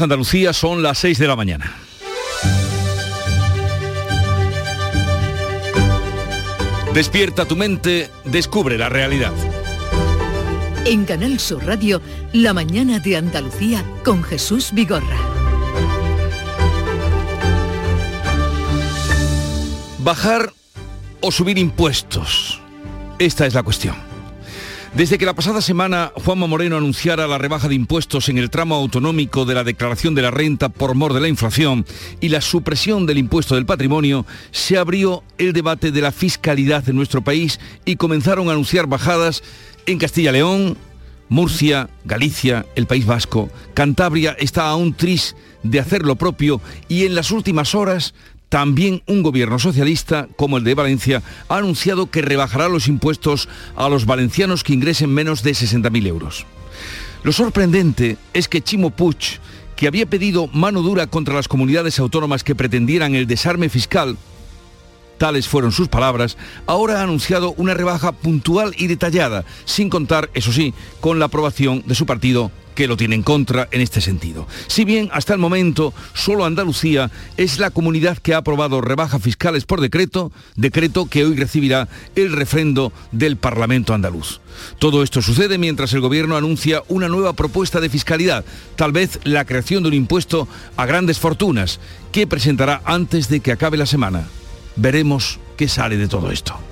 Andalucía son las 6 de la mañana. Despierta tu mente, descubre la realidad. En Canal Sur Radio, La mañana de Andalucía con Jesús Vigorra. Bajar o subir impuestos. Esta es la cuestión. Desde que la pasada semana Juanma Moreno anunciara la rebaja de impuestos en el tramo autonómico de la declaración de la renta por mor de la inflación y la supresión del impuesto del patrimonio, se abrió el debate de la fiscalidad en nuestro país y comenzaron a anunciar bajadas en Castilla-León, Murcia, Galicia, el País Vasco, Cantabria está aún tris de hacer lo propio y en las últimas horas también un gobierno socialista, como el de Valencia, ha anunciado que rebajará los impuestos a los valencianos que ingresen menos de 60.000 euros. Lo sorprendente es que Chimo Puig, que había pedido mano dura contra las comunidades autónomas que pretendieran el desarme fiscal, tales fueron sus palabras, ahora ha anunciado una rebaja puntual y detallada, sin contar, eso sí, con la aprobación de su partido que lo tiene en contra en este sentido. Si bien hasta el momento solo Andalucía es la comunidad que ha aprobado rebajas fiscales por decreto, decreto que hoy recibirá el refrendo del Parlamento andaluz. Todo esto sucede mientras el gobierno anuncia una nueva propuesta de fiscalidad, tal vez la creación de un impuesto a grandes fortunas, que presentará antes de que acabe la semana. Veremos qué sale de todo esto.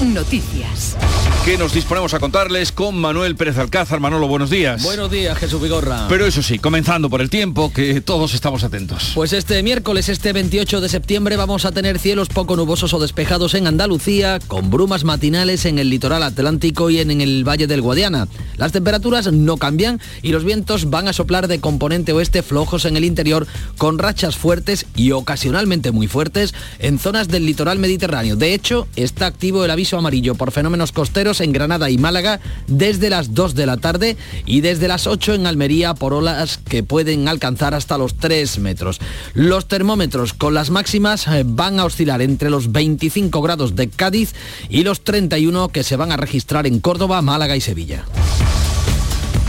Noticias. Que nos disponemos a contarles con Manuel Pérez Alcázar. Manolo, buenos días. Buenos días, Jesús Vigorra. Pero eso sí, comenzando por el tiempo, que todos estamos atentos. Pues este miércoles, este 28 de septiembre, vamos a tener cielos poco nubosos o despejados en Andalucía, con brumas matinales en el litoral atlántico y en, en el Valle del Guadiana. Las temperaturas no cambian y los vientos van a soplar de componente oeste flojos en el interior, con rachas fuertes y ocasionalmente muy fuertes en zonas del litoral mediterráneo. De hecho, está activo el aviso amarillo por fenómenos costeros en Granada y Málaga desde las 2 de la tarde y desde las 8 en Almería por olas que pueden alcanzar hasta los 3 metros. Los termómetros con las máximas eh, van a oscilar entre los 25 grados de Cádiz y los 31 que se van a registrar en Córdoba, Málaga y Sevilla.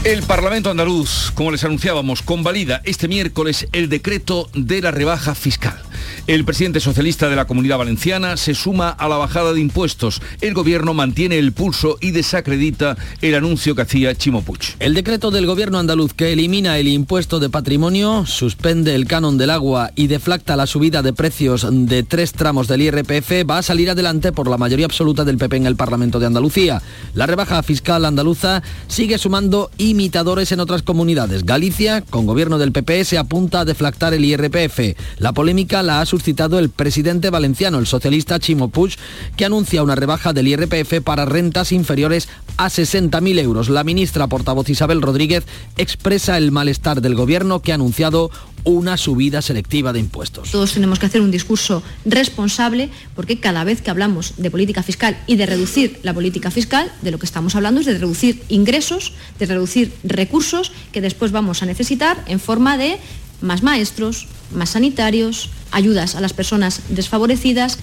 El Parlamento andaluz, como les anunciábamos, convalida este miércoles el decreto de la rebaja fiscal. El presidente socialista de la Comunidad Valenciana se suma a la bajada de impuestos. El gobierno mantiene el pulso y desacredita el anuncio que hacía Chimo Puig. El decreto del gobierno andaluz que elimina el impuesto de patrimonio, suspende el canon del agua y deflacta la subida de precios de tres tramos del IRPF va a salir adelante por la mayoría absoluta del PP en el Parlamento de Andalucía. La rebaja fiscal andaluza sigue sumando imitadores en otras comunidades. Galicia, con gobierno del PP, se apunta a deflactar el IRPF. La polémica la ha suscitado el presidente valenciano, el socialista Chimo Puig, que anuncia una rebaja del IRPF para rentas inferiores a 60.000 euros. La ministra portavoz Isabel Rodríguez expresa el malestar del gobierno que ha anunciado una subida selectiva de impuestos. Todos tenemos que hacer un discurso responsable porque cada vez que hablamos de política fiscal y de reducir la política fiscal, de lo que estamos hablando es de reducir ingresos, de reducir recursos que después vamos a necesitar en forma de más maestros, más sanitarios, ayudas a las personas desfavorecidas.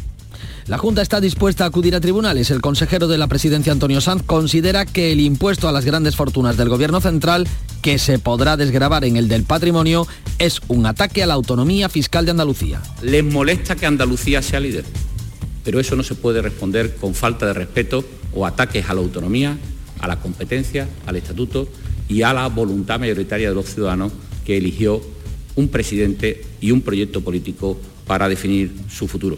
La Junta está dispuesta a acudir a tribunales. El consejero de la presidencia, Antonio Sanz, considera que el impuesto a las grandes fortunas del Gobierno central, que se podrá desgravar en el del patrimonio, es un ataque a la autonomía fiscal de Andalucía. Les molesta que Andalucía sea líder, pero eso no se puede responder con falta de respeto o ataques a la autonomía, a la competencia, al estatuto y a la voluntad mayoritaria de los ciudadanos que eligió un presidente y un proyecto político para definir su futuro.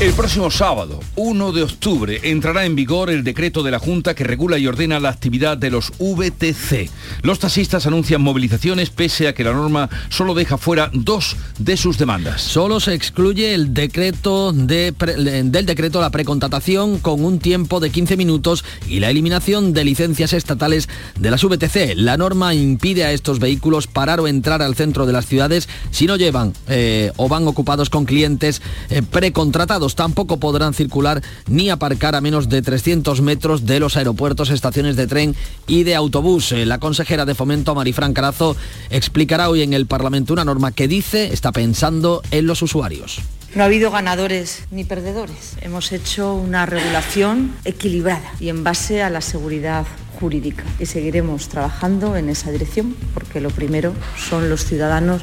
El próximo sábado, 1 de octubre, entrará en vigor el decreto de la Junta que regula y ordena la actividad de los VTC. Los taxistas anuncian movilizaciones pese a que la norma solo deja fuera dos de sus demandas. Solo se excluye el decreto de del decreto la precontratación con un tiempo de 15 minutos y la eliminación de licencias estatales de las VTC. La norma impide a estos vehículos parar o entrar al centro de las ciudades si no llevan eh, o van ocupados con clientes eh, precontratados tampoco podrán circular ni aparcar a menos de 300 metros de los aeropuertos, estaciones de tren y de autobús. Eh, la consejera de Fomento, Marifran Carazo, explicará hoy en el Parlamento una norma que dice está pensando en los usuarios No ha habido ganadores ni perdedores. Hemos hecho una regulación equilibrada y en base a la seguridad jurídica y seguiremos trabajando en esa dirección porque lo primero son los ciudadanos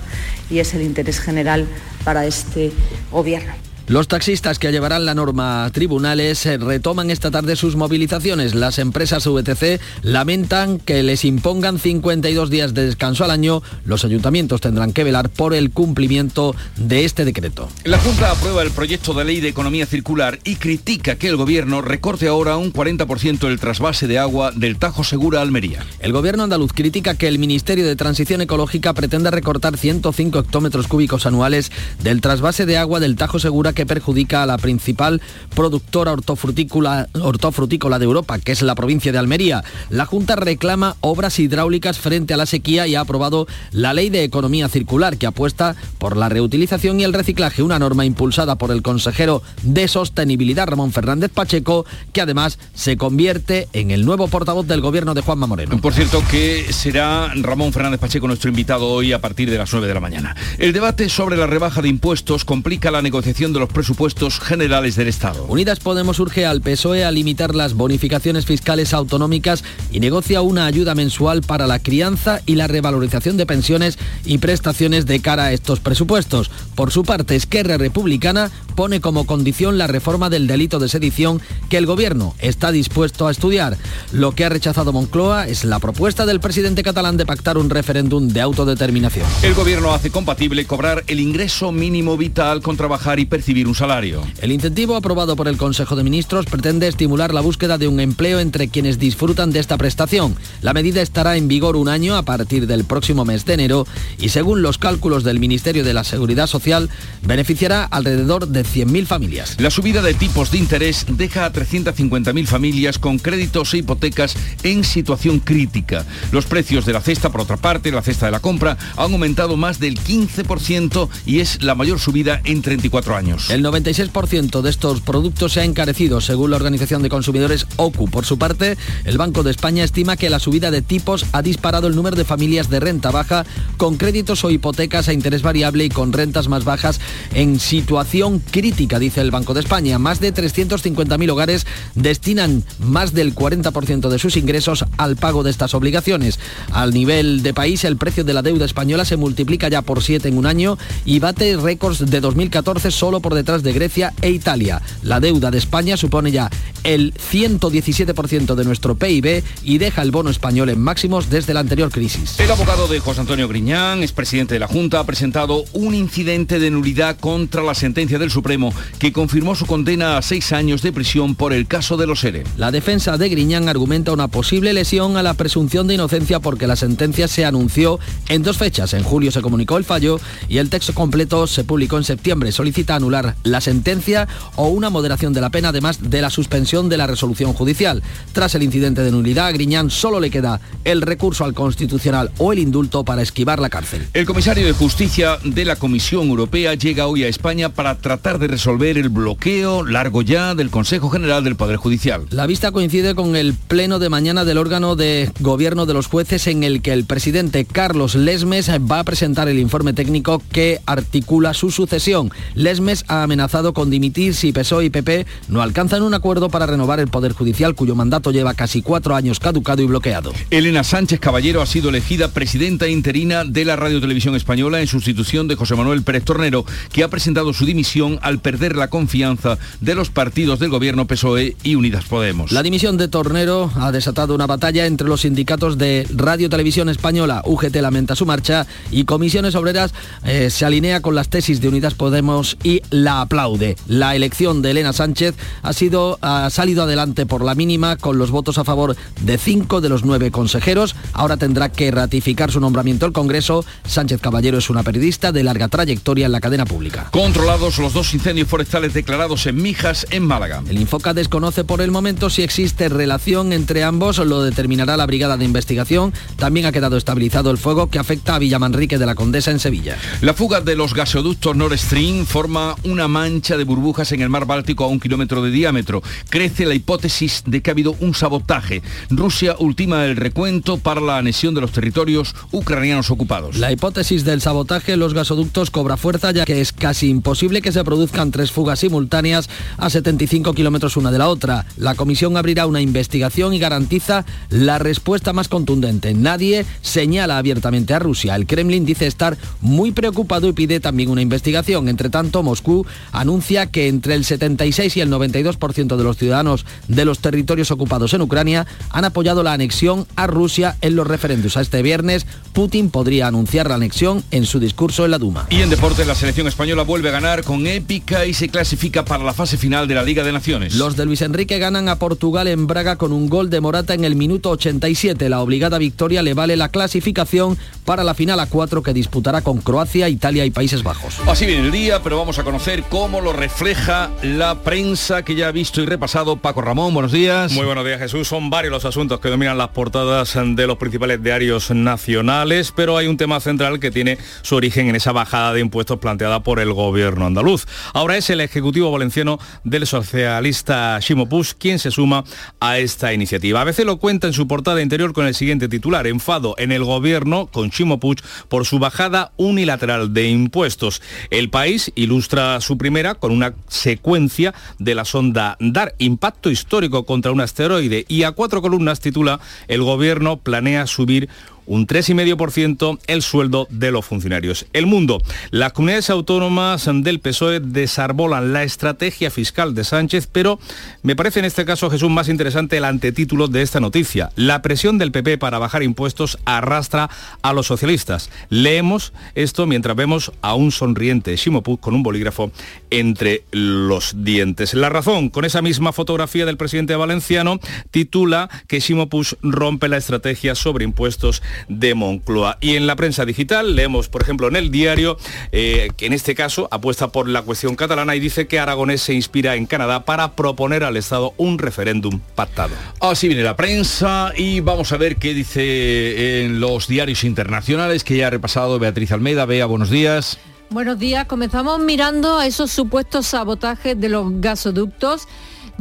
y es el interés general para este gobierno. Los taxistas que llevarán la norma a tribunales eh, retoman esta tarde sus movilizaciones. Las empresas VTC lamentan que les impongan 52 días de descanso al año. Los ayuntamientos tendrán que velar por el cumplimiento de este decreto. La Junta aprueba el proyecto de ley de economía circular y critica que el gobierno recorte ahora un 40% el trasvase de agua del Tajo Segura Almería. El gobierno andaluz critica que el Ministerio de Transición Ecológica pretenda recortar 105 hectómetros cúbicos anuales del trasvase de agua del Tajo Segura que perjudica a la principal productora hortofrutícola, hortofrutícola de Europa, que es la provincia de Almería. La Junta reclama obras hidráulicas frente a la sequía y ha aprobado la Ley de Economía Circular, que apuesta por la reutilización y el reciclaje, una norma impulsada por el consejero de Sostenibilidad, Ramón Fernández Pacheco, que además se convierte en el nuevo portavoz del gobierno de Juanma Moreno. Por cierto, que será Ramón Fernández Pacheco nuestro invitado hoy a partir de las 9 de la mañana. El debate sobre la rebaja de impuestos complica la negociación de los presupuestos generales del Estado. Unidas Podemos urge al PSOE a limitar las bonificaciones fiscales autonómicas y negocia una ayuda mensual para la crianza y la revalorización de pensiones y prestaciones de cara a estos presupuestos. Por su parte, Esquerra Republicana pone como condición la reforma del delito de sedición que el gobierno está dispuesto a estudiar. Lo que ha rechazado Moncloa es la propuesta del presidente catalán de pactar un referéndum de autodeterminación. El gobierno hace compatible cobrar el ingreso mínimo vital con trabajar y percibir un salario. El incentivo aprobado por el Consejo de Ministros pretende estimular la búsqueda de un empleo entre quienes disfrutan de esta prestación. La medida estará en vigor un año a partir del próximo mes de enero y según los cálculos del Ministerio de la Seguridad Social beneficiará alrededor de 100.000 familias. La subida de tipos de interés deja a 350.000 familias con créditos e hipotecas en situación crítica. Los precios de la cesta, por otra parte, la cesta de la compra, han aumentado más del 15% y es la mayor subida en 34 años. El 96% de estos productos se ha encarecido, según la Organización de Consumidores OCU. Por su parte, el Banco de España estima que la subida de tipos ha disparado el número de familias de renta baja con créditos o hipotecas a interés variable y con rentas más bajas en situación crítica, dice el Banco de España. Más de 350.000 hogares destinan más del 40% de sus ingresos al pago de estas obligaciones. Al nivel de país, el precio de la deuda española se multiplica ya por 7 en un año y bate récords de 2014 solo por detrás de Grecia e Italia. La deuda de España supone ya el 117% de nuestro PIB y deja el bono español en máximos desde la anterior crisis. El abogado de José Antonio Griñán, expresidente de la Junta, ha presentado un incidente de nulidad contra la sentencia del Supremo que confirmó su condena a seis años de prisión por el caso de los ERE. La defensa de Griñán argumenta una posible lesión a la presunción de inocencia porque la sentencia se anunció en dos fechas. En julio se comunicó el fallo y el texto completo se publicó en septiembre. Solicita anular la sentencia o una moderación de la pena, además de la suspensión de la resolución judicial. Tras el incidente de nulidad, a Griñán solo le queda el recurso al Constitucional o el indulto para esquivar la cárcel. El comisario de Justicia de la Comisión Europea llega hoy a España para tratar de resolver el bloqueo largo ya del Consejo General del Poder Judicial. La vista coincide con el pleno de mañana del órgano de gobierno de los jueces en el que el presidente Carlos Lesmes va a presentar el informe técnico que articula su sucesión. Lesmes ha amenazado con dimitir si PSOE y PP no alcanzan un acuerdo para renovar el Poder Judicial cuyo mandato lleva casi cuatro años caducado y bloqueado. Elena Sánchez Caballero ha sido elegida presidenta interina de la Radio Televisión Española en sustitución de José Manuel Pérez Tornero, que ha presentado su dimisión al perder la confianza de los partidos del gobierno PSOE y Unidas Podemos. La dimisión de Tornero ha desatado una batalla entre los sindicatos de Radio Televisión Española, UGT lamenta su marcha y Comisiones Obreras eh, se alinea con las tesis de Unidas Podemos y la aplaude. La elección de Elena Sánchez ha, sido, ha salido adelante por la mínima con los votos a favor de cinco de los nueve consejeros. Ahora tendrá que ratificar su nombramiento el Congreso. Sánchez Caballero es una periodista de larga trayectoria en la cadena pública. Controlados los dos incendios forestales declarados en Mijas, en Málaga. El Infoca desconoce por el momento si existe relación entre ambos, lo determinará la Brigada de Investigación. También ha quedado estabilizado el fuego que afecta a Villamanrique de la Condesa en Sevilla. La fuga de los gasoductos Nord Stream forma un una mancha de burbujas en el mar Báltico a un kilómetro de diámetro. Crece la hipótesis de que ha habido un sabotaje. Rusia ultima el recuento para la anexión de los territorios ucranianos ocupados. La hipótesis del sabotaje en los gasoductos cobra fuerza ya que es casi imposible que se produzcan tres fugas simultáneas a 75 kilómetros una de la otra. La comisión abrirá una investigación y garantiza la respuesta más contundente. Nadie señala abiertamente a Rusia. El Kremlin dice estar muy preocupado y pide también una investigación. Entre tanto, Moscú anuncia que entre el 76 y el 92% de los ciudadanos de los territorios ocupados en Ucrania han apoyado la anexión a Rusia en los referendos. A este viernes, Putin podría anunciar la anexión en su discurso en la Duma. Y en deporte, la selección española vuelve a ganar con épica y se clasifica para la fase final de la Liga de Naciones. Los de Luis Enrique ganan a Portugal en Braga con un gol de Morata en el minuto 87. La obligada victoria le vale la clasificación para la final a 4 que disputará con Croacia, Italia y Países Bajos. Así viene el día, pero vamos a conocer cómo lo refleja la prensa que ya ha visto y repasado. Paco Ramón, buenos días. Muy buenos días Jesús. Son varios los asuntos que dominan las portadas de los principales diarios nacionales, pero hay un tema central que tiene su origen en esa bajada de impuestos planteada por el gobierno andaluz. Ahora es el Ejecutivo Valenciano del socialista Ximo Puig quien se suma a esta iniciativa. A veces lo cuenta en su portada interior con el siguiente titular, enfado en el gobierno con Ximo Puig por su bajada unilateral de impuestos. El país ilustra su primera con una secuencia de la sonda DAR, impacto histórico contra un asteroide, y a cuatro columnas titula El gobierno planea subir un 3,5% el sueldo de los funcionarios. El mundo. Las comunidades autónomas del PSOE desarbolan la estrategia fiscal de Sánchez, pero me parece en este caso, Jesús, más interesante el antetítulo de esta noticia. La presión del PP para bajar impuestos arrastra a los socialistas. Leemos esto mientras vemos a un sonriente Ximo con un bolígrafo entre los dientes. La razón, con esa misma fotografía del presidente valenciano, titula que Ximo rompe la estrategia sobre impuestos de Moncloa. Y en la prensa digital leemos, por ejemplo, en el diario, eh, que en este caso apuesta por la cuestión catalana y dice que Aragonés se inspira en Canadá para proponer al Estado un referéndum pactado. Así viene la prensa y vamos a ver qué dice en los diarios internacionales que ya ha repasado Beatriz Almeida. Bea, buenos días. Buenos días. Comenzamos mirando a esos supuestos sabotajes de los gasoductos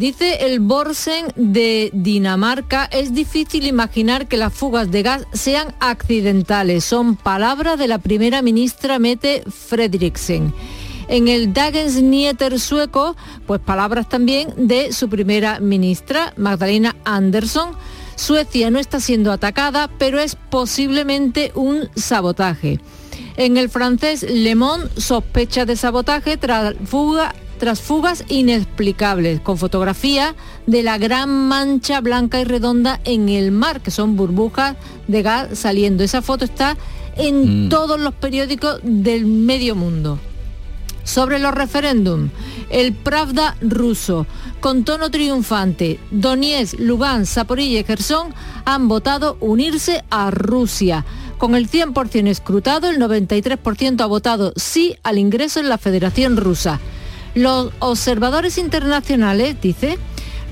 Dice el Borsen de Dinamarca, es difícil imaginar que las fugas de gas sean accidentales. Son palabras de la primera ministra Mette Frederiksen. En el Dagens Nyheter sueco, pues palabras también de su primera ministra, Magdalena Andersson. Suecia no está siendo atacada, pero es posiblemente un sabotaje. En el francés, Le Monde sospecha de sabotaje tras fuga tras fugas inexplicables, con fotografía de la gran mancha blanca y redonda en el mar, que son burbujas de gas saliendo. Esa foto está en mm. todos los periódicos del medio mundo. Sobre los referéndums, el Pravda ruso, con tono triunfante, Donetsk, Lugansk, Zaporilla y Gerson han votado unirse a Rusia. Con el 100% escrutado, el 93% ha votado sí al ingreso en la Federación Rusa. Los observadores internacionales, dice,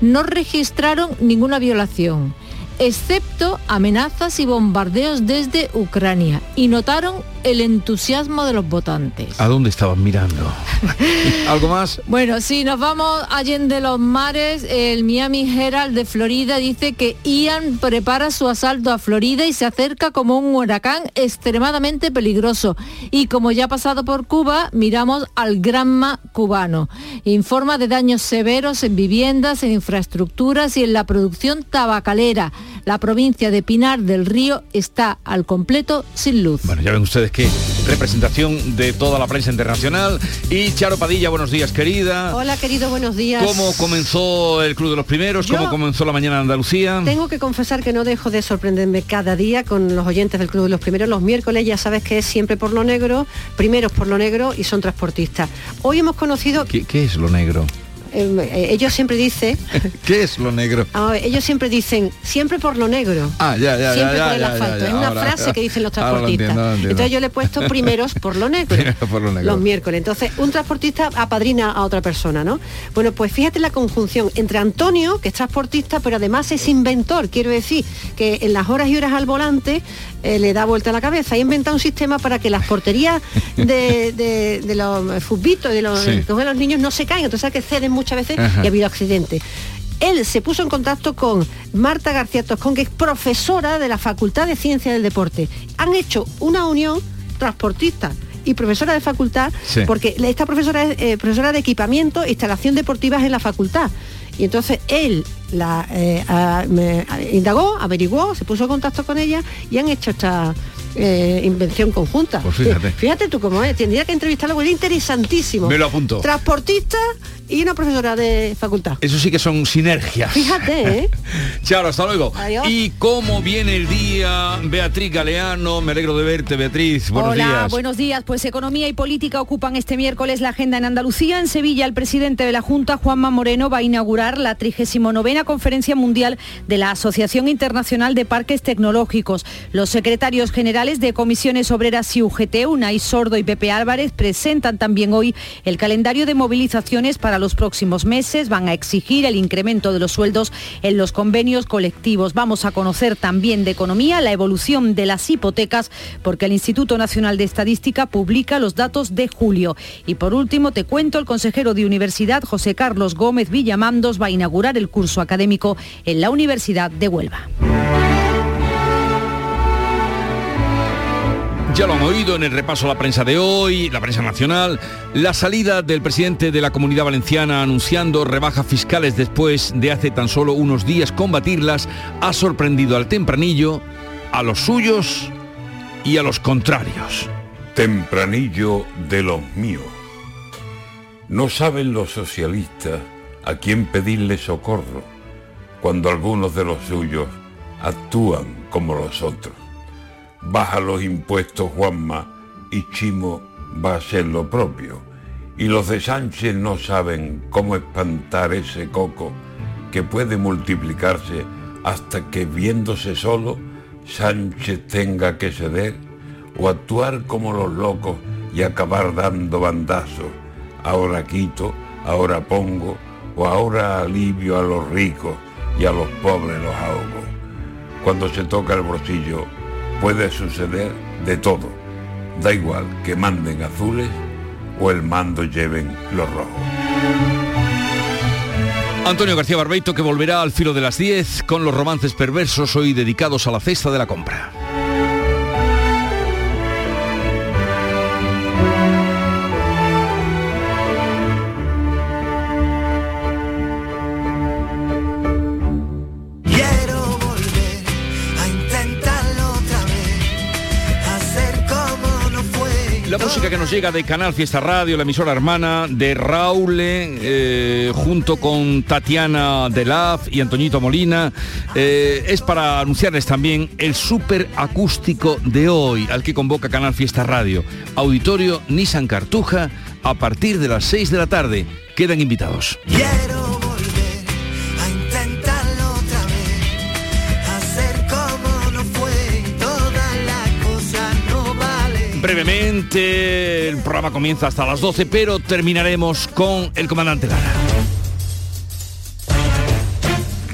no registraron ninguna violación, excepto amenazas y bombardeos desde Ucrania, y notaron el entusiasmo de los votantes. ¿A dónde estaban mirando? ¿Algo más? Bueno, si nos vamos allende los mares, el Miami Herald de Florida dice que Ian prepara su asalto a Florida y se acerca como un huracán extremadamente peligroso. Y como ya ha pasado por Cuba, miramos al Granma cubano. Informa de daños severos en viviendas, en infraestructuras y en la producción tabacalera. La provincia de Pinar del Río está al completo sin luz. Bueno, ya ven ustedes que representación de toda la prensa internacional. Y Charo Padilla, buenos días, querida. Hola, querido, buenos días. ¿Cómo comenzó el Club de los Primeros? ¿Cómo comenzó la mañana en Andalucía? Tengo que confesar que no dejo de sorprenderme cada día con los oyentes del Club de los Primeros. Los miércoles ya sabes que es siempre por lo negro, primeros por lo negro y son transportistas. Hoy hemos conocido... qué es lo negro? Em, eh, ellos siempre dicen, ¿Qué es lo negro? a ver, ellos siempre dicen, siempre por lo negro. Ah, ya, ya, siempre ya, por el asfalto. es una ahora- frase que dicen los lo transportistas. entiendo, ahora lo entiendo. Entonces yo le he puesto primeros por lo negro. Primero por lo negro. Los miércoles. Entonces, un transportista apadrina a otra persona, ¿no? Bueno, pues fíjate la conjunción entre Antonio, que es transportista, pero además es inventor. Quiero decir que en las horas y horas al volante eh, le da vuelta a la cabeza. Ha inventado un sistema para que las porterías de, de- de los futbitos, de los, Sí. juegan los niños, no se caigan. Entonces, que ceden muchas veces Ajá. y ha habido accidentes. Él se puso en contacto con Marta García Toscón, que es profesora de la Facultad de Ciencias del Deporte. Han hecho una unión transportista y profesora de facultad, Sí. porque esta profesora es eh, profesora de equipamiento e instalación deportivas en la facultad. Y entonces él la eh, a- me- a- indagó, averiguó, se puso en contacto con ella y han hecho esta eh, invención conjunta. Pues fíjate. Fíjate tú cómo es, tendría que entrevistarlo, porque es interesantísimo. Me lo apunto. Transportista y una profesora de facultad. Eso sí que son sinergias. Fíjate, ¿eh? Chao, hasta luego. Adiós. ¿Y cómo viene el día? Beatriz Galeano, me alegro de verte, Beatriz. Buenos Hola, días. buenos días. Pues economía y política ocupan este miércoles la agenda en Andalucía. En Sevilla, el presidente de la Junta, Juanma Moreno, va a inaugurar la 39 Conferencia Mundial de la Asociación Internacional de Parques Tecnológicos. Los secretarios generales de Comisiones Obreras y UGT, Unai Sordo y Pepe Álvarez, presentan también hoy el calendario de movilizaciones para los próximos meses. Van a exigir el incremento de los sueldos en los convenios colectivos. Vamos a conocer también de economía la evolución de las hipotecas porque el Instituto Nacional de Estadística publica los datos de julio. Y por último te cuento, el consejero de Universidad, José Carlos Gómez Villamandos, va a inaugurar el curso académico en la Universidad de Huelva. Ya lo han oído en el repaso a la prensa de hoy, la prensa nacional, la salida del presidente de la Comunidad Valenciana anunciando rebajas fiscales después de hace tan solo unos días combatirlas ha sorprendido al tempranillo, a los suyos y a los contrarios. Tempranillo de los míos. No saben los socialistas a quién pedirle socorro cuando algunos de los suyos actúan como los otros. Baja los impuestos Juanma y Chimo va a hacer lo propio. Y los de Sánchez no saben cómo espantar ese coco que puede multiplicarse hasta que viéndose solo Sánchez tenga que ceder o actuar como los locos y acabar dando bandazos. Ahora quito, ahora pongo o ahora alivio a los ricos y a los pobres los ahogo. Cuando se toca el bolsillo puede suceder de todo. Da igual que manden azules o el mando lleven los rojos. Antonio García Barbeito que volverá al filo de las 10 con los romances perversos hoy dedicados a la cesta de la compra. Que nos llega de Canal Fiesta Radio, la emisora hermana de Raúl, eh, junto con Tatiana Delaf y Antoñito Molina, eh, es para anunciarles también el súper acústico de hoy, al que convoca Canal Fiesta Radio. Auditorio Nissan Cartuja, a partir de las 6 de la tarde. Quedan invitados. Brevemente, el programa comienza hasta las 12, pero terminaremos con el comandante Lara.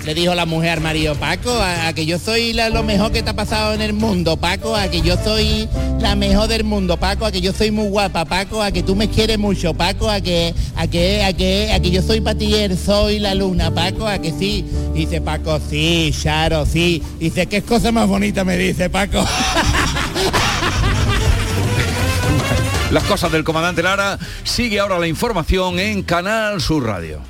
Le dijo la mujer al marido, Paco, a, que yo soy la- lo mejor que te ha pasado en el mundo, Paco, a que yo soy la mejor del mundo, Paco, a que yo soy muy guapa, Paco, a que tú me quieres mucho, Paco, a que, a que, a que, a que yo soy el soy la luna, Paco, a que sí. Dice Paco, sí, Charo, sí. Dice, ¿qué cosa más bonita me dice, Paco? Las cosas del comandante Lara. Sigue ahora la información en Canal Sur Radio.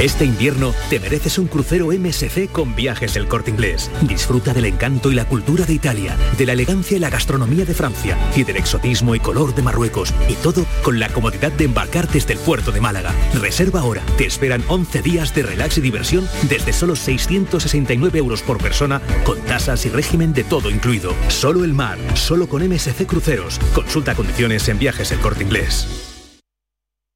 Este invierno te mereces un crucero MSC con viajes El Corte Inglés. Disfruta del encanto y la cultura de Italia, de la elegancia y la gastronomía de Francia y del exotismo y color de Marruecos. Y todo con la comodidad de embarcar desde el puerto de Málaga. Reserva ahora. Te esperan 11 días de relax y diversión desde solo 669 euros por persona con tasas y régimen de todo incluido. Solo el mar, solo con MSC Cruceros. Consulta condiciones en viajes El Corte Inglés.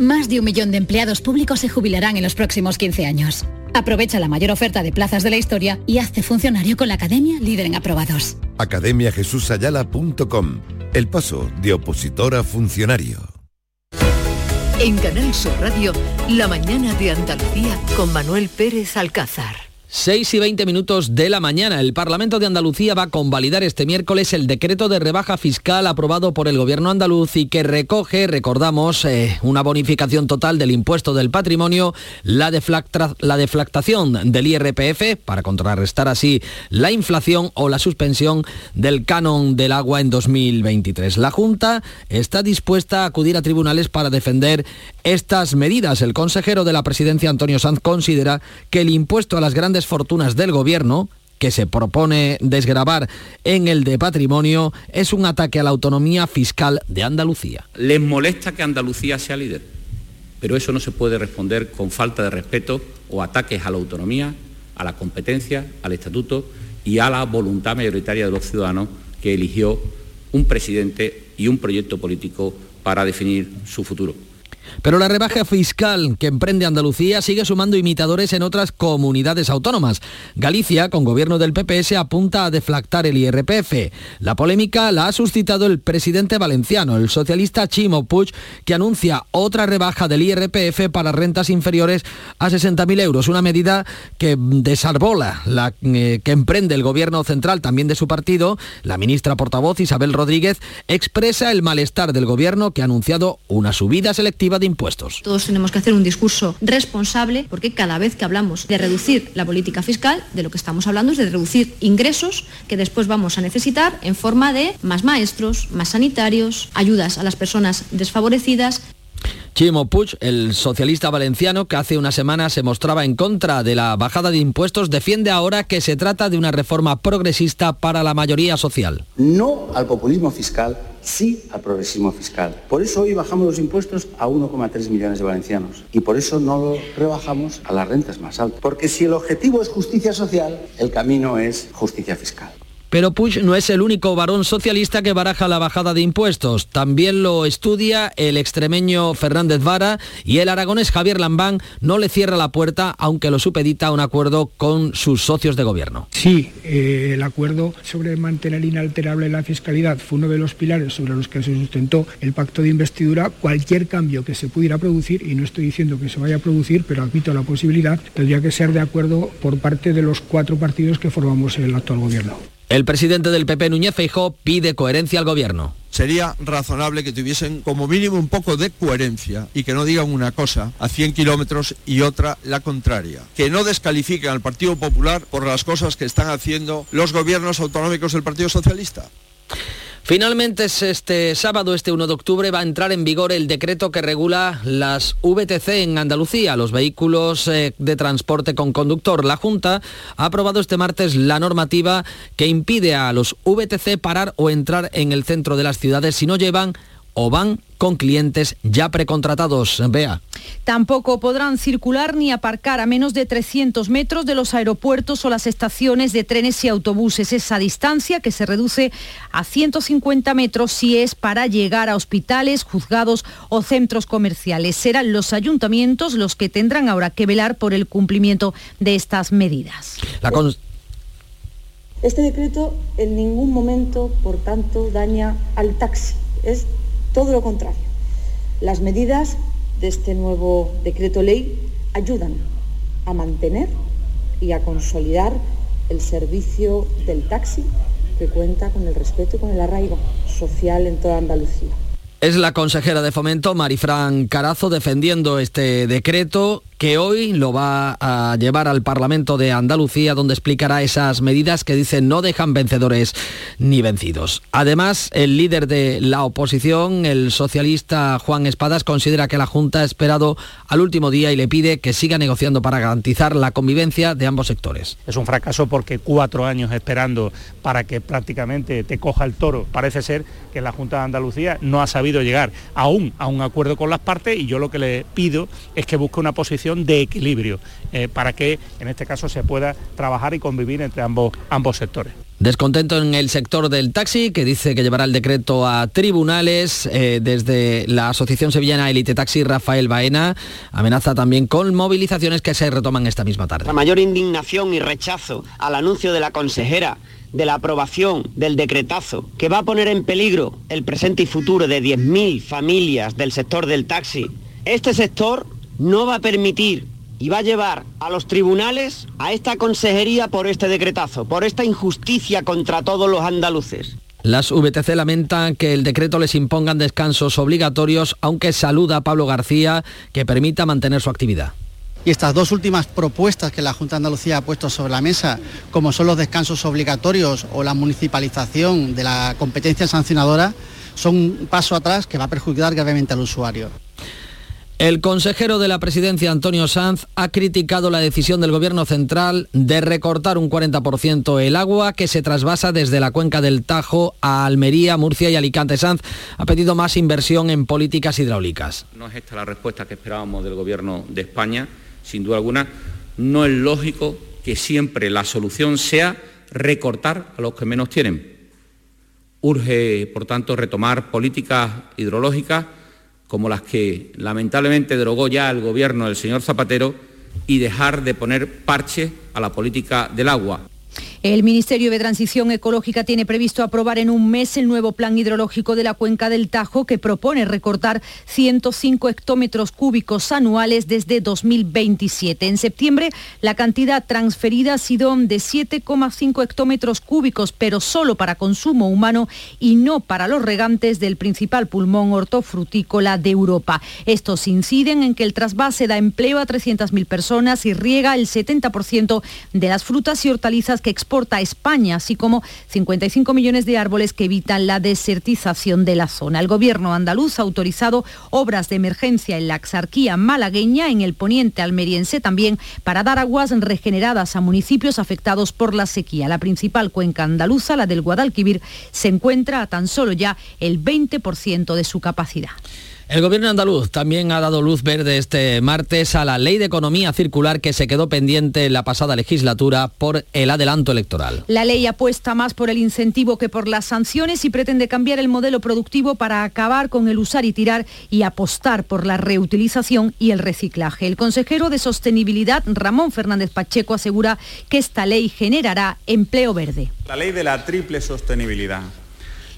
Más de un millón de empleados públicos se jubilarán en los próximos 15 años. Aprovecha la mayor oferta de plazas de la historia y hazte funcionario con la Academia Líder en Aprobados. academiajesusayala.com El paso de opositor a funcionario. En Canal Sur Radio, la mañana de Andalucía con Manuel Pérez Alcázar. 6 y 20 minutos de la mañana. El Parlamento de Andalucía va a convalidar este miércoles el decreto de rebaja fiscal aprobado por el gobierno andaluz y que recoge, recordamos, eh, una bonificación total del impuesto del patrimonio, la, la deflactación del IRPF para contrarrestar así la inflación o la suspensión del canon del agua en 2023. La Junta está dispuesta a acudir a tribunales para defender estas medidas. El consejero de la presidencia, Antonio Sanz, considera que el impuesto a las grandes fortunas del gobierno que se propone desgravar en el de patrimonio es un ataque a la autonomía fiscal de Andalucía. Les molesta que Andalucía sea líder, pero eso no se puede responder con falta de respeto o ataques a la autonomía, a la competencia, al estatuto y a la voluntad mayoritaria de los ciudadanos que eligió un presidente y un proyecto político para definir su futuro. Pero la rebaja fiscal que emprende Andalucía sigue sumando imitadores en otras comunidades autónomas. Galicia, con gobierno del PP, se apunta a deflactar el IRPF. La polémica la ha suscitado el presidente valenciano, el socialista Chimo Puig, que anuncia otra rebaja del IRPF para rentas inferiores a 60.000 euros, una medida que desarbola la eh, que emprende el gobierno central también de su partido. La ministra portavoz Isabel Rodríguez expresa el malestar del gobierno que ha anunciado una subida selectiva de impuestos. Todos tenemos que hacer un discurso responsable porque cada vez que hablamos de reducir la política fiscal, de lo que estamos hablando es de reducir ingresos que después vamos a necesitar en forma de más maestros, más sanitarios, ayudas a las personas desfavorecidas. Chimo Puig, el socialista valenciano que hace una semana se mostraba en contra de la bajada de impuestos, defiende ahora que se trata de una reforma progresista para la mayoría social. No al populismo fiscal, sí al progresismo fiscal. Por eso hoy bajamos los impuestos a 1,3 millones de valencianos y por eso no lo rebajamos a las rentas más altas. Porque si el objetivo es justicia social, el camino es justicia fiscal. Pero Puig no es el único varón socialista que baraja la bajada de impuestos. También lo estudia el extremeño Fernández Vara y el aragonés Javier Lambán no le cierra la puerta, aunque lo supedita a un acuerdo con sus socios de gobierno. Sí, eh, el acuerdo sobre mantener inalterable la fiscalidad fue uno de los pilares sobre los que se sustentó el pacto de investidura. Cualquier cambio que se pudiera producir, y no estoy diciendo que se vaya a producir, pero admito la posibilidad, tendría que ser de acuerdo por parte de los cuatro partidos que formamos el actual gobierno. El presidente del PP, Núñez Feijóo, pide coherencia al gobierno. Sería razonable que tuviesen como mínimo un poco de coherencia y que no digan una cosa a 100 kilómetros y otra la contraria. Que no descalifiquen al Partido Popular por las cosas que están haciendo los gobiernos autonómicos del Partido Socialista. Finalmente, es este sábado, este 1 de octubre, va a entrar en vigor el decreto que regula las VTC en Andalucía, los vehículos eh, de transporte con conductor. La Junta ha aprobado este martes la normativa que impide a los VTC parar o entrar en el centro de las ciudades si no llevan o van con clientes ya precontratados. Vea. Tampoco podrán circular ni aparcar a menos de 300 metros de los aeropuertos o las estaciones de trenes y autobuses. Esa distancia que se reduce a 150 metros si es para llegar a hospitales, juzgados o centros comerciales. Serán los ayuntamientos los que tendrán ahora que velar por el cumplimiento de estas medidas. La con- Este decreto en ningún momento, por tanto, daña al taxi. Es todo lo contrario. Las medidas de este nuevo decreto ley ayudan a mantener y a consolidar el servicio del taxi que cuenta con el respeto y con el arraigo social en toda Andalucía. Es la consejera de fomento, Marifran Carazo, defendiendo este decreto que hoy lo va a llevar al Parlamento de Andalucía, donde explicará esas medidas que dicen no dejan vencedores ni vencidos. Además, el líder de la oposición, el socialista Juan Espadas, considera que la Junta ha esperado al último día y le pide que siga negociando para garantizar la convivencia de ambos sectores. Es un fracaso porque cuatro años esperando para que prácticamente te coja el toro. Parece ser que la Junta de Andalucía no ha sabido llegar aún a un acuerdo con las partes y yo lo que le pido es que busque una posición de equilibrio eh, para que en este caso se pueda trabajar y convivir entre ambos, ambos sectores. Descontento en el sector del taxi, que dice que llevará el decreto a tribunales. Eh, desde la Asociación Sevillana Elite Taxi, Rafael Baena, amenaza también con movilizaciones que se retoman esta misma tarde. La mayor indignación y rechazo al anuncio de la consejera de la aprobación del decretazo que va a poner en peligro el presente y futuro de 10.000 familias del sector del taxi. Este sector no va a permitir y va a llevar a los tribunales a esta consejería por este decretazo, por esta injusticia contra todos los andaluces. Las VTC lamentan que el decreto les impongan descansos obligatorios, aunque saluda a Pablo García que permita mantener su actividad. Y estas dos últimas propuestas que la Junta de Andalucía ha puesto sobre la mesa, como son los descansos obligatorios o la municipalización de la competencia sancionadora, son un paso atrás que va a perjudicar gravemente al usuario. El consejero de la presidencia, Antonio Sanz, ha criticado la decisión del Gobierno central de recortar un 40% el agua que se trasvasa desde la cuenca del Tajo a Almería, Murcia y Alicante. Sanz ha pedido más inversión en políticas hidráulicas. No es esta la respuesta que esperábamos del Gobierno de España, sin duda alguna. No es lógico que siempre la solución sea recortar a los que menos tienen. Urge, por tanto, retomar políticas hidrológicas como las que lamentablemente derogó ya el gobierno del señor Zapatero y dejar de poner parche a la política del agua. El Ministerio de Transición Ecológica tiene previsto aprobar en un mes el nuevo plan hidrológico de la cuenca del Tajo que propone recortar 105 hectómetros cúbicos anuales desde 2027. En septiembre la cantidad transferida ha sido de 7,5 hectómetros cúbicos, pero solo para consumo humano y no para los regantes del principal pulmón hortofrutícola de Europa. Estos inciden en que el trasvase da empleo a 300.000 personas y riega el 70% de las frutas y hortalizas que exporta España, así como 55 millones de árboles que evitan la desertización de la zona. El gobierno andaluz ha autorizado obras de emergencia en la axarquía malagueña, en el poniente almeriense también, para dar aguas regeneradas a municipios afectados por la sequía. La principal cuenca andaluza, la del Guadalquivir, se encuentra a tan solo ya el 20% de su capacidad. El gobierno andaluz también ha dado luz verde este martes a la ley de economía circular que se quedó pendiente en la pasada legislatura por el adelanto electoral. La ley apuesta más por el incentivo que por las sanciones y pretende cambiar el modelo productivo para acabar con el usar y tirar y apostar por la reutilización y el reciclaje. El consejero de Sostenibilidad, Ramón Fernández Pacheco, asegura que esta ley generará empleo verde. La ley de la triple sostenibilidad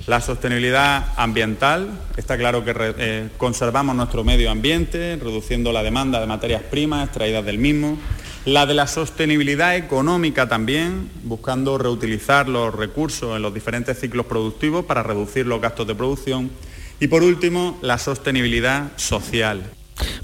la sostenibilidad ambiental, está claro que eh, conservamos nuestro medio ambiente, reduciendo la demanda de materias primas extraídas del mismo. La de la sostenibilidad económica también, buscando reutilizar los recursos en los diferentes ciclos productivos para reducir los gastos de producción. Y por último, la sostenibilidad social.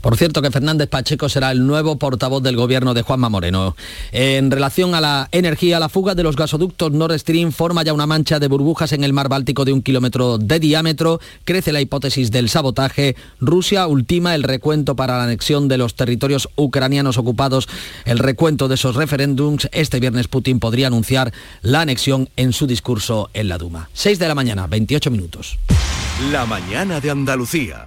Por cierto que Fernández Pacheco será el nuevo portavoz del gobierno de Juanma Moreno. En relación a la energía, la fuga de los gasoductos Nord Stream forma ya una mancha de burbujas en el mar Báltico de un kilómetro de diámetro. Crece la hipótesis del sabotaje. Rusia ultima el recuento para la anexión de los territorios ucranianos ocupados. El recuento de esos referéndums. Este viernes Putin podría anunciar la anexión en su discurso en la Duma. 6 de la mañana, 28 minutos. La mañana de Andalucía.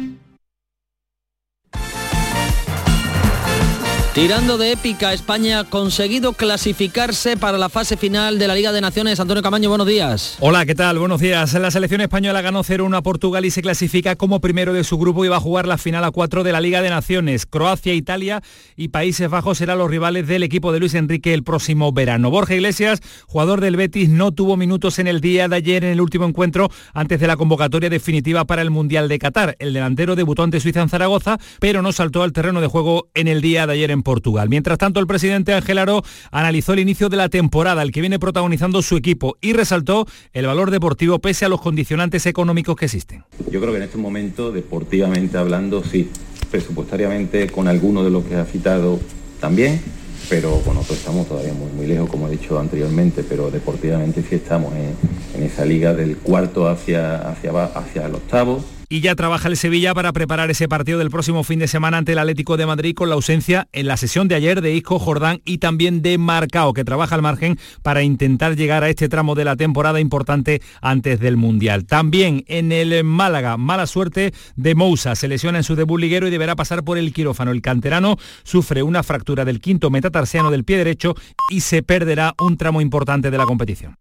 Tirando de épica, España ha conseguido clasificarse para la fase final de la Liga de Naciones. Antonio Camaño, buenos días. Hola, ¿qué tal? Buenos días. La selección española ganó 0-1 a Portugal y se clasifica como primero de su grupo y va a jugar la final a 4 de la Liga de Naciones. Croacia, Italia y Países Bajos serán los rivales del equipo de Luis Enrique el próximo verano. Borja Iglesias, jugador del Betis, no tuvo minutos en el día de ayer en el último encuentro antes de la convocatoria definitiva para el Mundial de Qatar. El delantero debutó ante Suiza en Zaragoza, pero no saltó al terreno de juego en el día de ayer en Portugal. Mientras tanto, el presidente Ángel Aro analizó el inicio de la temporada, el que viene protagonizando su equipo, y resaltó el valor deportivo pese a los condicionantes económicos que existen. Yo creo que en este momento, deportivamente hablando, sí, presupuestariamente con alguno de los que ha citado también, pero bueno, pues estamos todavía muy, muy lejos, como he dicho anteriormente, pero deportivamente sí estamos en, en esa liga del cuarto hacia, hacia, hacia el octavo y ya trabaja el Sevilla para preparar ese partido del próximo fin de semana ante el Atlético de Madrid con la ausencia en la sesión de ayer de Isco Jordán y también de Marcao, que trabaja al margen para intentar llegar a este tramo de la temporada importante antes del Mundial. También en el Málaga, mala suerte de Mousa, se lesiona en su debut liguero y deberá pasar por el quirófano. El canterano sufre una fractura del quinto metatarsiano del pie derecho y se perderá un tramo importante de la competición.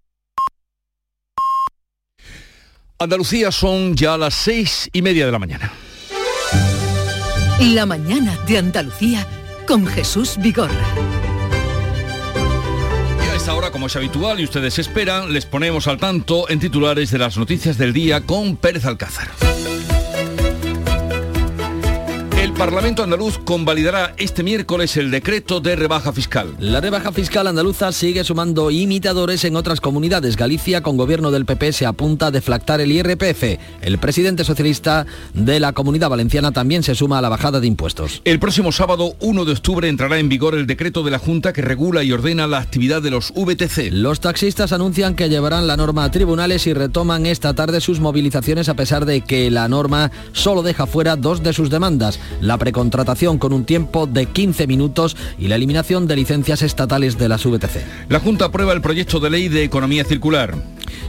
Andalucía son ya las seis y media de la mañana. La mañana de Andalucía con Jesús Vigorra. Y a esta hora, como es habitual y ustedes esperan, les ponemos al tanto en titulares de las noticias del día con Pérez Alcázar. Parlamento andaluz convalidará este miércoles el decreto de rebaja fiscal. La rebaja fiscal andaluza sigue sumando imitadores en otras comunidades. Galicia, con gobierno del PP, se apunta a deflactar el IRPF. El presidente socialista de la comunidad valenciana también se suma a la bajada de impuestos. El próximo sábado 1 de octubre entrará en vigor el decreto de la Junta que regula y ordena la actividad de los VTC. Los taxistas anuncian que llevarán la norma a tribunales y retoman esta tarde sus movilizaciones a pesar de que la norma solo deja fuera dos de sus demandas la precontratación con un tiempo de 15 minutos y la eliminación de licencias estatales de las VTC. La Junta aprueba el proyecto de ley de economía circular.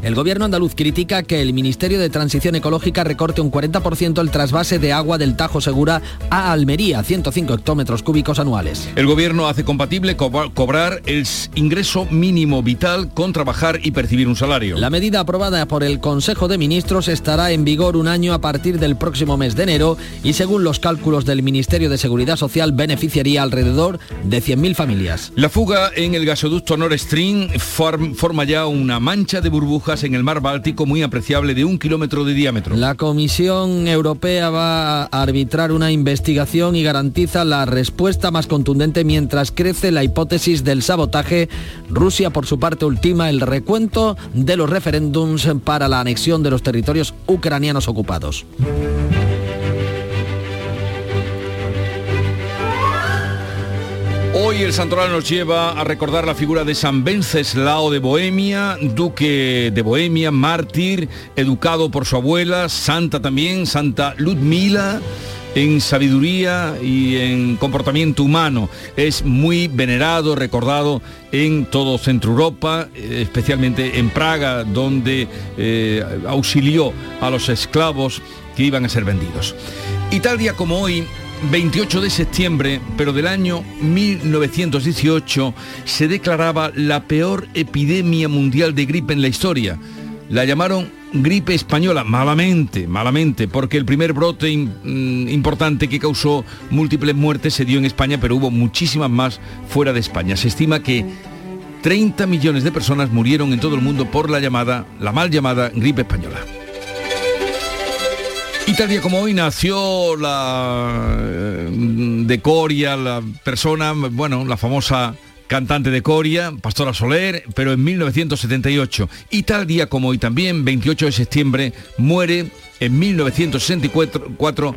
El gobierno andaluz critica que el Ministerio de Transición Ecológica recorte un 40% el trasvase de agua del Tajo Segura a Almería, 105 hectómetros cúbicos anuales. El gobierno hace compatible cobrar el ingreso mínimo vital con trabajar y percibir un salario. La medida aprobada por el Consejo de Ministros estará en vigor un año a partir del próximo mes de enero y según los cálculos del Ministerio de Seguridad Social beneficiaría alrededor de 100.000 familias. La fuga en el gasoducto Nord Stream forma ya una mancha de en el mar Báltico muy apreciable de un kilómetro de diámetro. La Comisión Europea va a arbitrar una investigación y garantiza la respuesta más contundente mientras crece la hipótesis del sabotaje. Rusia, por su parte, ultima el recuento de los referéndums para la anexión de los territorios ucranianos ocupados. Hoy el santoral nos lleva a recordar la figura de San Venceslao de Bohemia, duque de Bohemia, mártir, educado por su abuela, santa también, Santa Ludmila en sabiduría y en comportamiento humano. Es muy venerado, recordado en todo Centro Europa, especialmente en Praga, donde eh, auxilió a los esclavos que iban a ser vendidos. Y tal día como hoy, 28 de septiembre, pero del año 1918, se declaraba la peor epidemia mundial de gripe en la historia. La llamaron gripe española, malamente, malamente, porque el primer brote mm, importante que causó múltiples muertes se dio en España, pero hubo muchísimas más fuera de España. Se estima que 30 millones de personas murieron en todo el mundo por la llamada, la mal llamada gripe española. Y tal día como hoy nació la eh, de Coria, la persona, bueno, la famosa cantante de Coria, Pastora Soler, pero en 1978. Y tal día como hoy también, 28 de septiembre, muere en 1964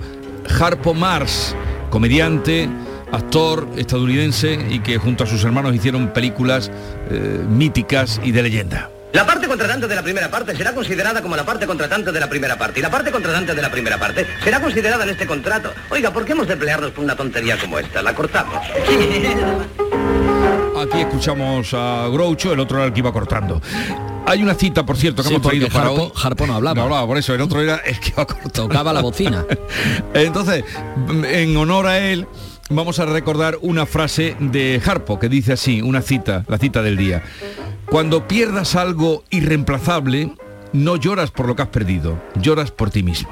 Harpo Mars, comediante, actor estadounidense y que junto a sus hermanos hicieron películas eh, míticas y de leyenda. La parte contratante de la primera parte será considerada como la parte contratante de la primera parte y la parte contratante de la primera parte será considerada en este contrato. Oiga, ¿por qué hemos de pelearnos por una tontería como esta? La cortamos. Aquí escuchamos a Groucho, el otro era el que iba cortando. Hay una cita, por cierto, que Sí, hemos traído para Harpo- hoy. Harpo no hablaba. No hablaba, por eso, el otro era el que iba cortando. Tocaba la bocina. Entonces, en honor a él, vamos a recordar una frase de Harpo que dice así, una cita, la cita del día. Cuando pierdas algo irreemplazable, no lloras por lo que has perdido, lloras por ti mismo.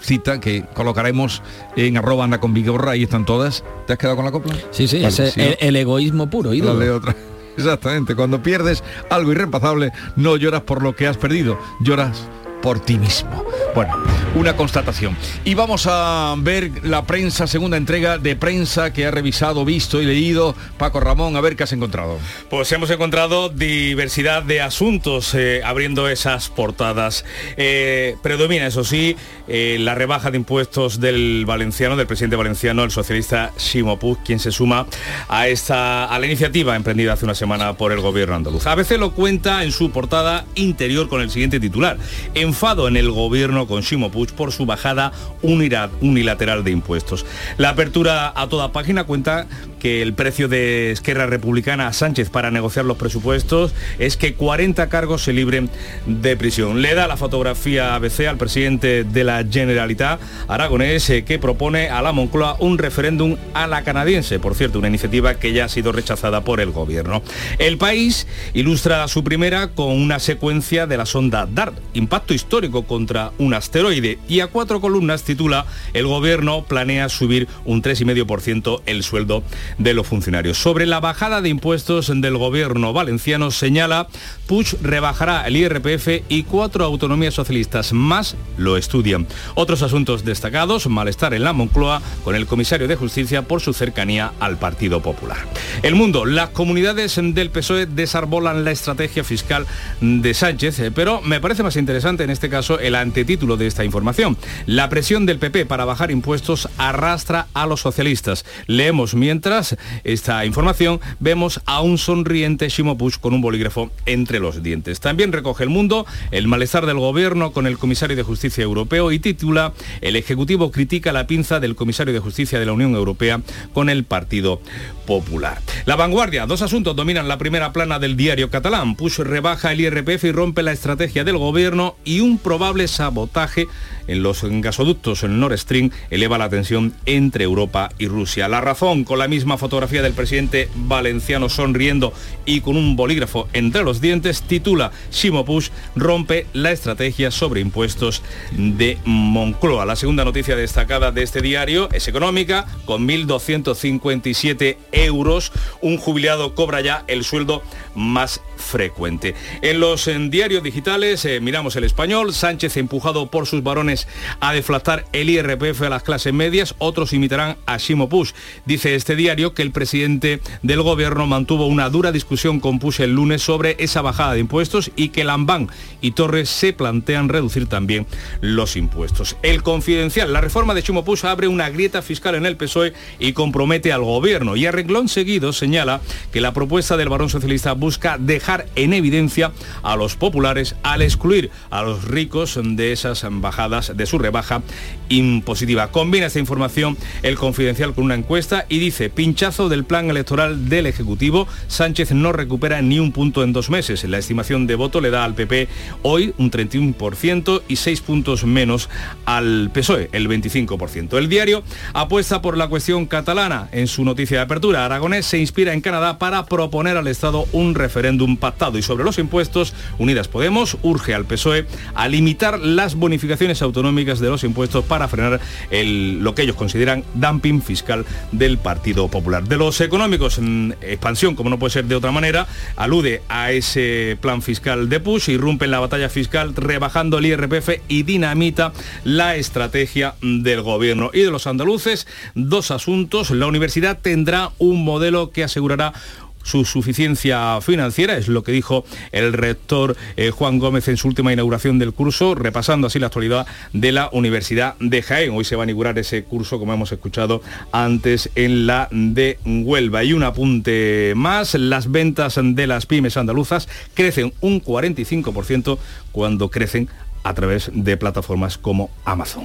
Cita que colocaremos en arroba anda con Vigorra, ahí están todas. ¿Te has quedado con la copla? Sí, sí, Vale, ese- sí, el, egoísmo puro, ídolo. La de otra. Exactamente, cuando pierdes algo irreemplazable, no lloras por lo que has perdido, lloras por ti mismo. Bueno, una constatación. Y vamos a ver la prensa, segunda entrega de prensa que ha revisado, visto y leído. Paco Ramón, a ver qué has encontrado. Pues hemos encontrado diversidad de asuntos eh, abriendo esas portadas. Eh, predomina, eso sí, eh, la rebaja de impuestos del valenciano, del presidente valenciano, el socialista Ximo Puig, quien se suma a esta a la iniciativa emprendida hace una semana por el gobierno andaluz. ABC lo cuenta en su portada interior con el siguiente titular: Enfado en el gobierno con Ximo Puig por su bajada unilateral de impuestos. La apertura a toda página cuenta que el precio de Esquerra Republicana a Sánchez para negociar los presupuestos es que 40 cargos se libren de prisión. Le da la fotografía ABC al presidente de la Generalitat, Aragonés, eh, que propone a la Moncloa un referéndum a la canadiense, por cierto, una iniciativa que ya ha sido rechazada por el gobierno. El país ilustra su primera con una secuencia de la sonda DART, impacto histórico contra un asteroide, y a cuatro columnas titula El gobierno planea subir un 3,5% el sueldo de los funcionarios. Sobre la bajada de impuestos del gobierno valenciano señala Puig rebajará el IRPF y cuatro autonomías socialistas más lo estudian. Otros asuntos destacados, malestar en la Moncloa con el comisario de Justicia por su cercanía al Partido Popular. El mundo, las comunidades del PSOE desarbolan la estrategia fiscal de Sánchez, eh, pero me parece más interesante en este caso el antetítulo de esta información. La presión del PP para bajar impuestos arrastra a los socialistas. Leemos mientras esta información, vemos a un sonriente Ximo Puig con un bolígrafo entre los dientes. También recoge el mundo el malestar del gobierno con el comisario de Justicia Europeo y titula El Ejecutivo critica la pinza del comisario de Justicia de la Unión Europea con el Partido Popular. La vanguardia, dos asuntos dominan la primera plana del diario catalán. Puig rebaja el IRPF y rompe la estrategia del gobierno y un probable sabotaje en los gasoductos en Nord Stream eleva la tensión entre Europa y Rusia. La razón, con la misma fotografía del presidente valenciano sonriendo y con un bolígrafo entre los dientes, titula Ximo Puig rompe la estrategia sobre impuestos de Moncloa. La segunda noticia destacada de este diario es económica, con 1.257 euros. Un jubilado cobra ya el sueldo más frecuente. En los en diarios digitales eh, miramos el español, Sánchez empujado por sus varones a deflactar el IRPF a las clases medias, otros imitarán a Ximo Puig. Dice este diario que el presidente del gobierno mantuvo una dura discusión con Puig el lunes sobre esa bajada de impuestos y que Lambán y Torres se plantean reducir también los impuestos. El confidencial, la reforma de Ximo Puig abre una grieta fiscal en el PSOE y compromete al gobierno y a renglón seguido señala que la propuesta del varón socialista busca dejar en evidencia a los populares al excluir a los ricos de esas bajadas de su rebaja impositiva. Combina esta información el confidencial con una encuesta y dice pinchazo del plan electoral del Ejecutivo. Sánchez no recupera ni un punto en dos meses. La estimación de voto le da al PP hoy un 31% y seis puntos menos al PSOE, el 25%. El diario apuesta por la cuestión catalana. En su noticia de apertura, Aragonés se inspira en Canadá para proponer al Estado un referéndum pactado. Y sobre los impuestos, Unidas Podemos urge al PSOE a limitar las bonificaciones autonómicas de los impuestos para frenar el- lo que ellos consideran dumping fiscal del Partido Popular. De los económicos, en expansión, como no puede ser de otra manera, alude a ese plan fiscal de Push, irrumpe en la batalla fiscal rebajando el IRPF y dinamita la estrategia del gobierno. Y de los andaluces, dos asuntos. La universidad tendrá un modelo que asegurará su suficiencia financiera, es lo que dijo el rector eh, Juan Gómez en su última inauguración del curso, repasando así la actualidad de la Universidad de Jaén. Hoy se va a inaugurar ese curso, como hemos escuchado antes, en la de Huelva. Y un apunte más, las ventas de las pymes andaluzas crecen un 45% cuando crecen a través de plataformas como Amazon.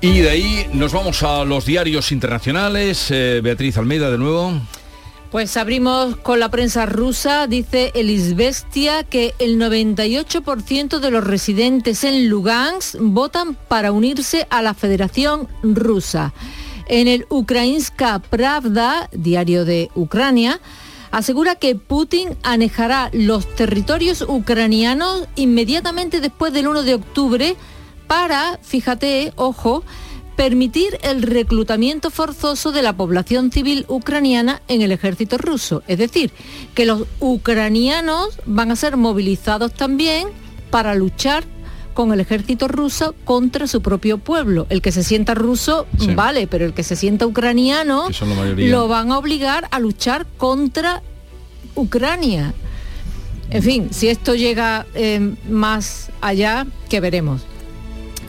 Y de ahí nos vamos a los diarios internacionales. Eh, Beatriz Almeida de nuevo. Pues abrimos con la prensa rusa, dice el Izvestia que el 98% de los residentes en Lugansk votan para unirse a la Federación Rusa. En el Ukrainska Pravda, diario de Ucrania, asegura que Putin anejará los territorios ucranianos inmediatamente después del 1 de octubre para, fíjate, ojo, permitir el reclutamiento forzoso de la población civil ucraniana en el ejército ruso. Es decir, que los ucranianos van a ser movilizados también para luchar con el ejército ruso contra su propio pueblo. El que se sienta ruso, Sí. vale, pero el que se sienta ucraniano lo van a obligar a luchar contra Ucrania. En fin, si esto llega eh, más allá, que veremos.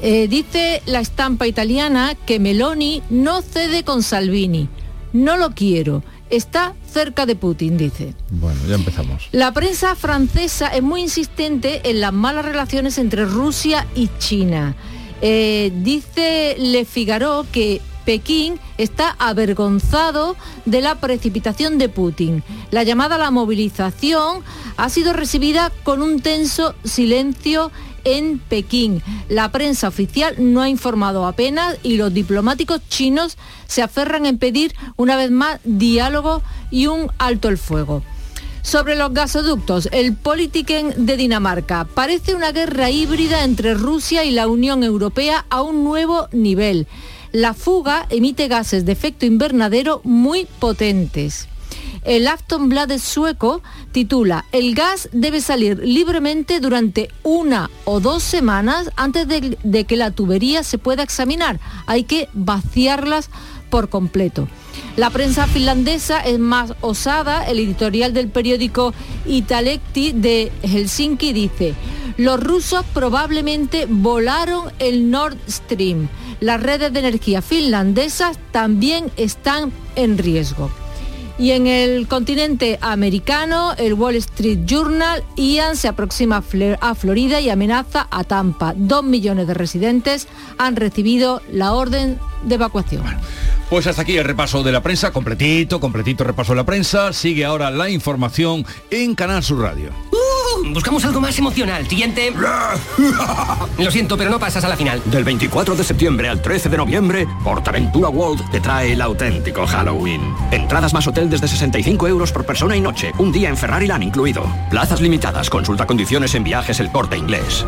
Eh, dice la estampa italiana que Meloni no cede con Salvini. No lo quiero. Está cerca de Putin, dice. Bueno, ya empezamos. La prensa francesa es muy insistente en las malas relaciones entre Rusia y China. Eh, dice Le Figaro que Pekín está avergonzado de la precipitación de Putin. La llamada a la movilización ha sido recibida con un tenso silencio en Pekín. La prensa oficial no ha informado apenas y los diplomáticos chinos se aferran en pedir una vez más diálogo y un alto el fuego. Sobre los gasoductos, el Politiken de Dinamarca parece una guerra híbrida entre Rusia y la Unión Europea a un nuevo nivel. La fuga emite gases de efecto invernadero muy potentes. El Aftonbladet sueco titula El gas debe salir libremente durante una o dos semanas antes de, que la tubería se pueda examinar. Hay que vaciarlas por completo. La prensa finlandesa es más osada. El editorial del periódico Italekti de Helsinki dice, los rusos probablemente volaron el Nord Stream. Las redes de energía finlandesas también están en riesgo. Y en el continente americano, el Wall Street Journal, Ian se aproxima a Florida y amenaza a Tampa. Dos millones de residentes han recibido la orden de evacuación. Pues hasta aquí el repaso de la prensa, completito, completito repaso de la prensa. Sigue ahora la información en Canal Sur Radio. Uh, buscamos algo más emocional. Siguiente. Lo siento, pero no pasas a la final. Del 24 de septiembre al 13 de noviembre, Portaventura World te trae el auténtico Halloween. Entradas más hotel desde 65 euros por persona y noche, un día en Ferrari Land incluido. Plazas limitadas, consulta condiciones en viajes el corte inglés.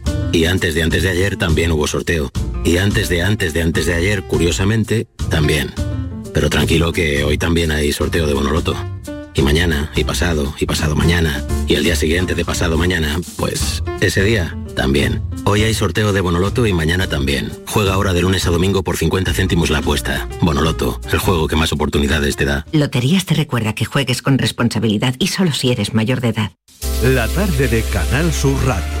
Y antes de antes de ayer también hubo sorteo. Y antes de antes de antes de ayer, curiosamente, también. Pero tranquilo que hoy también hay sorteo de Bonoloto. Y mañana, y pasado, y pasado mañana, y el día siguiente de pasado mañana, pues ese día también. Hoy hay sorteo de Bonoloto y mañana también. Juega ahora de lunes a domingo por 50 céntimos la apuesta. Bonoloto, el juego que más oportunidades te da. Loterías te recuerda que juegues con responsabilidad y solo si eres mayor de edad. La tarde de Canal Sur Radio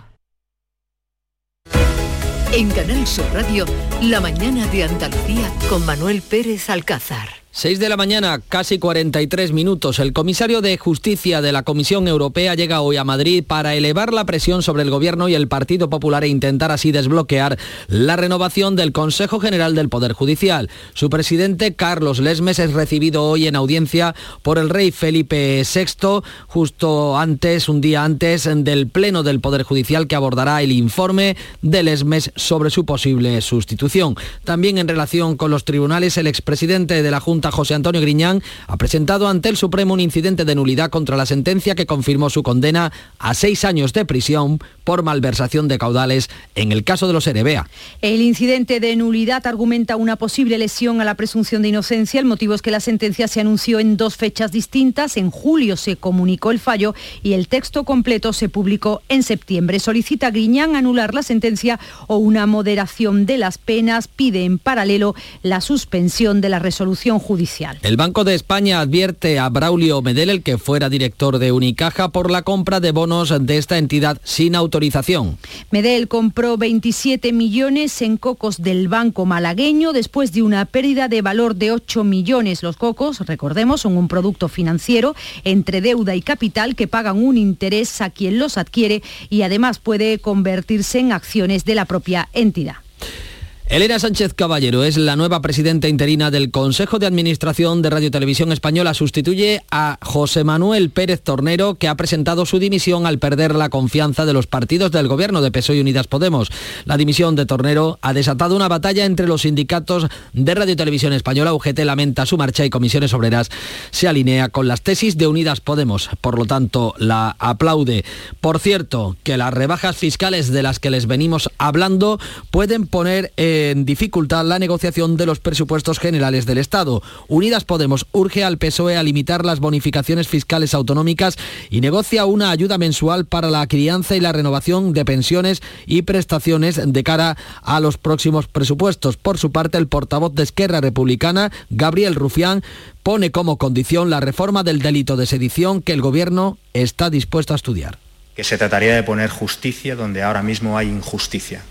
En Canal Sur Radio, la mañana de Andalucía con Manuel Pérez Alcázar. 6 de la mañana, casi 43 minutos. El comisario de Justicia de la Comisión Europea llega hoy a Madrid para elevar la presión sobre el Gobierno y el Partido Popular e intentar así desbloquear la renovación del Consejo General del Poder Judicial. Su presidente, Carlos Lesmes, es recibido hoy en audiencia por el rey Felipe VI, justo antes, un día antes del Pleno del Poder Judicial que abordará el informe de Lesmes sobre su posible sustitución. También en relación con los tribunales, el expresidente de la Junta José Antonio Griñán, ha presentado ante el Supremo un incidente de nulidad contra la sentencia que confirmó su condena a seis años de prisión por malversación de caudales en el caso de los Erebea. El incidente de nulidad argumenta una posible lesión a la presunción de inocencia. El motivo es que la sentencia se anunció en dos fechas distintas. En julio se comunicó el fallo y el texto completo se publicó en septiembre. Solicita Griñán anular la sentencia o una moderación de las penas. Pide en paralelo la suspensión de la resolución judicial. El Banco de España advierte a Braulio Medel, el que fuera director de Unicaja, por la compra de bonos de esta entidad sin autorización. Medel compró 27 millones en cocos del Banco Malagueño después de una pérdida de valor de 8 millones. Los cocos, recordemos, son un producto financiero entre deuda y capital que pagan un interés a quien los adquiere y además puede convertirse en acciones de la propia entidad. Elena Sánchez Caballero es la nueva presidenta interina del Consejo de Administración de Radio Televisión Española. Sustituye a José Manuel Pérez Tornero, que ha presentado su dimisión al perder la confianza de los partidos del gobierno de PSOE y Unidas Podemos. La dimisión de Tornero ha desatado una batalla entre los sindicatos de Radio Televisión Española. UGT lamenta su marcha y Comisiones Obreras se alinea con las tesis de Unidas Podemos. Por lo tanto, la aplaude. Por cierto, que las rebajas fiscales de las que les venimos hablando pueden poner... Eh, en dificultad la negociación de los presupuestos generales del Estado. Unidas Podemos urge al PSOE a limitar las bonificaciones fiscales autonómicas y negocia una ayuda mensual para la crianza y la renovación de pensiones y prestaciones de cara a los próximos presupuestos. Por su parte, el portavoz de Esquerra Republicana, Gabriel Rufián, pone como condición la reforma del delito de sedición que el Gobierno está dispuesto a estudiar. Que se trataría de poner justicia donde ahora mismo hay injusticia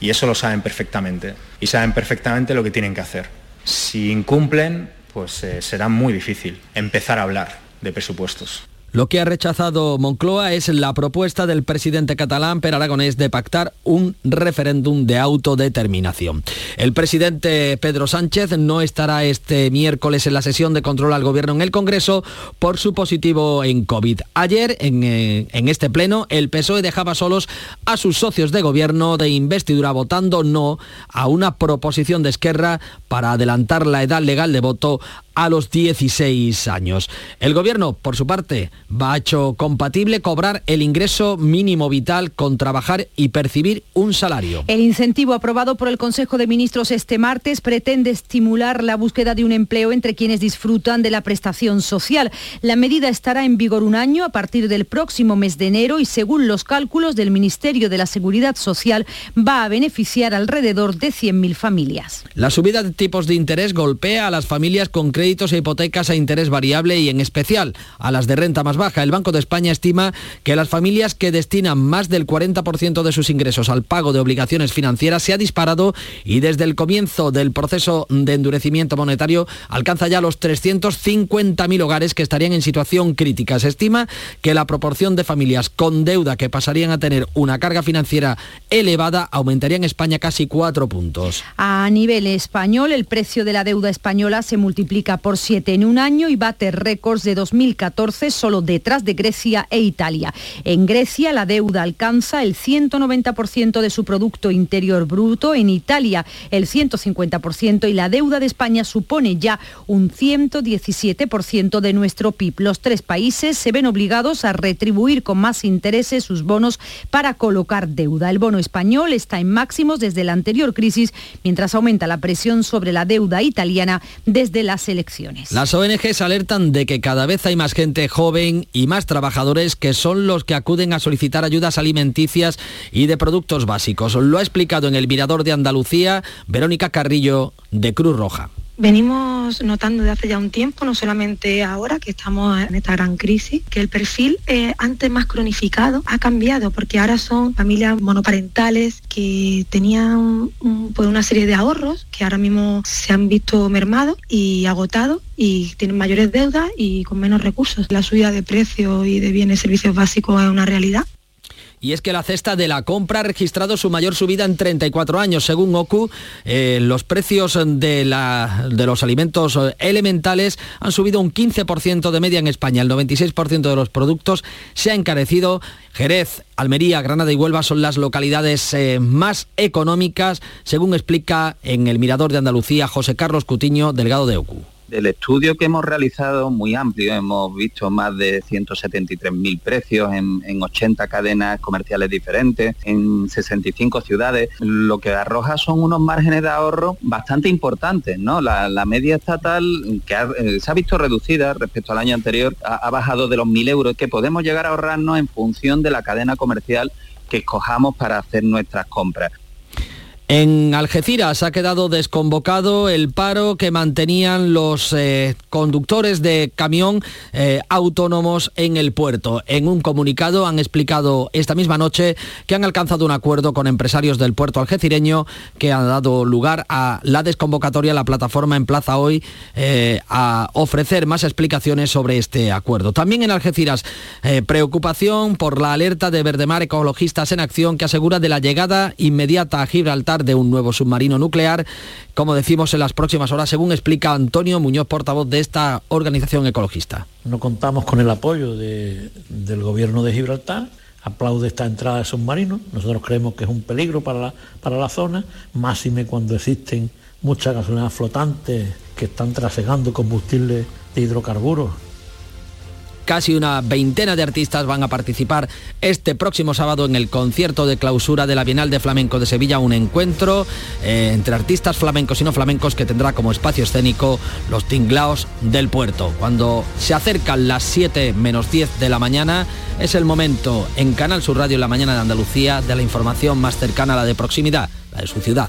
y eso lo saben perfectamente. Y saben perfectamente lo que tienen que hacer. Si incumplen, pues eh, será muy difícil empezar a hablar de presupuestos. Lo que ha rechazado Moncloa es la propuesta del presidente catalán Per Aragonés de pactar un referéndum de autodeterminación. El presidente Pedro Sánchez no estará este miércoles en la sesión de control al gobierno en el Congreso por su positivo en COVID. Ayer, en, eh, en este pleno, el PSOE dejaba solos a sus socios de gobierno de investidura votando no a una proposición de Esquerra para adelantar la edad legal de voto a los 16 años. El gobierno, por su parte, va a hecho compatible cobrar el ingreso mínimo vital con trabajar y percibir un salario. El incentivo aprobado por el Consejo de Ministros este martes pretende estimular la búsqueda de un empleo entre quienes disfrutan de la prestación social. La medida estará en vigor un año a partir del próximo mes de enero y según los cálculos del Ministerio de la Seguridad Social va a beneficiar alrededor de 100.000 familias. La subida de tipos de interés golpea a las familias con créditos créditos e hipotecas a interés variable y en especial a las de renta más baja. El Banco de España estima que las familias que destinan más del 40% de sus ingresos al pago de obligaciones financieras se ha disparado y desde el comienzo del proceso de endurecimiento monetario alcanza ya los 350.000 hogares que estarían en situación crítica. Se estima que la proporción de familias con deuda que pasarían a tener una carga financiera elevada aumentaría en España casi cuatro puntos. A nivel español, el precio de la deuda española se multiplica por siete en un año y bate récords de 2014 solo detrás de Grecia e Italia. En Grecia la deuda alcanza el 190% de su Producto Interior Bruto, en Italia el 150% y la deuda de España supone ya un 117% de nuestro PIB. Los tres países se ven obligados a retribuir con más intereses sus bonos para colocar deuda. El bono español está en máximos desde la anterior crisis, mientras aumenta la presión sobre la deuda italiana desde las elecciones las ONGs alertan de que cada vez hay más gente joven y más trabajadores que son los que acuden a solicitar ayudas alimenticias y de productos básicos. Lo ha explicado en el Mirador de Andalucía Verónica Carrillo de Cruz Roja. Venimos notando de hace ya un tiempo, no solamente ahora que estamos en esta gran crisis, que el perfil eh, antes más cronificado ha cambiado porque ahora son familias monoparentales que tenían pues una serie de ahorros que ahora mismo se han visto mermados y agotados y tienen mayores deudas y con menos recursos. La subida de precios y de bienes y servicios básicos es una realidad y es que la cesta de la compra ha registrado su mayor subida en 34 años. Según OCU, eh, los precios de, la, de, los alimentos eh, elementales han subido un 15% de media en España. El 96% de los productos se ha encarecido. Jerez, Almería, Granada y Huelva son las localidades eh, más económicas, según explica en el Mirador de Andalucía José Carlos Cutiño, delegado de OCU. El estudio que hemos realizado, muy amplio, hemos visto más de 173.000 precios en, en 80 cadenas comerciales diferentes, en 65 ciudades, lo que arroja son unos márgenes de ahorro bastante importantes. ¿no? La, la media estatal, que ha- eh, se ha visto reducida respecto al año anterior, ha, ha bajado de los 1.000 euros, que podemos llegar a ahorrarnos en función de la cadena comercial que escojamos para hacer nuestras compras. En Algeciras ha quedado desconvocado el paro que mantenían los eh, conductores de camión eh, autónomos en el puerto. En un comunicado han explicado esta misma noche que han alcanzado un acuerdo con empresarios del puerto algecireño que han dado lugar a la desconvocatoria. La plataforma emplaza hoy eh, a ofrecer más explicaciones sobre este acuerdo. También en Algeciras, preocupación por la alerta de Verdemar Ecologistas en Acción que asegura de la llegada inmediata a Gibraltar de un nuevo submarino nuclear, como decimos en las próximas horas, según explica Antonio Muñoz, portavoz de esta organización ecologista. No contamos con el apoyo de- del gobierno de Gibraltar, aplaude esta entrada de submarinos, nosotros creemos que es un peligro para la, para la zona, máxime cuando existen muchas gasolinas flotantes que están trasegando combustible de hidrocarburos Casi una veintena de artistas van a participar este próximo sábado en el concierto de clausura de la Bienal de Flamenco de Sevilla, un encuentro eh, entre artistas flamencos y no flamencos que tendrá como espacio escénico los tinglaos del puerto. Cuando se acercan las 7 menos 10 de la mañana, es el momento en Canal Sur Radio en la mañana de Andalucía de la información más cercana a la de proximidad, la de su ciudad.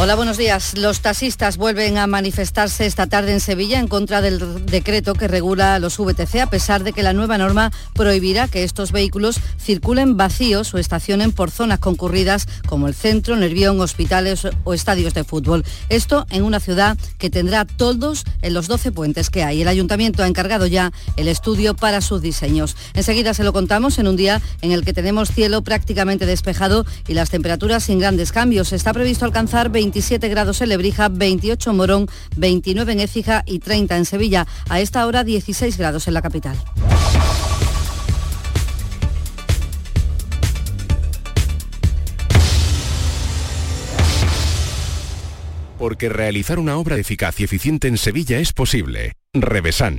Hola, buenos días. Los taxistas vuelven a manifestarse esta tarde en Sevilla en contra del decreto que regula los VTC, a pesar de que la nueva norma prohibirá que estos vehículos circulen vacíos o estacionen por zonas concurridas como el centro, Nervión, hospitales o estadios de fútbol. Esto en una ciudad que tendrá toldos en los 12 puentes que hay. El ayuntamiento ha encargado ya el estudio para sus diseños. Enseguida se lo contamos en un día en el que tenemos cielo prácticamente despejado y las temperaturas sin grandes cambios. Está previsto alcanzar 27 grados en Lebrija, 28 en Morón, 29 en Écija y 30 en Sevilla. A esta hora 16 grados en la capital. Porque realizar una obra eficaz y eficiente en Sevilla es posible. Revesan.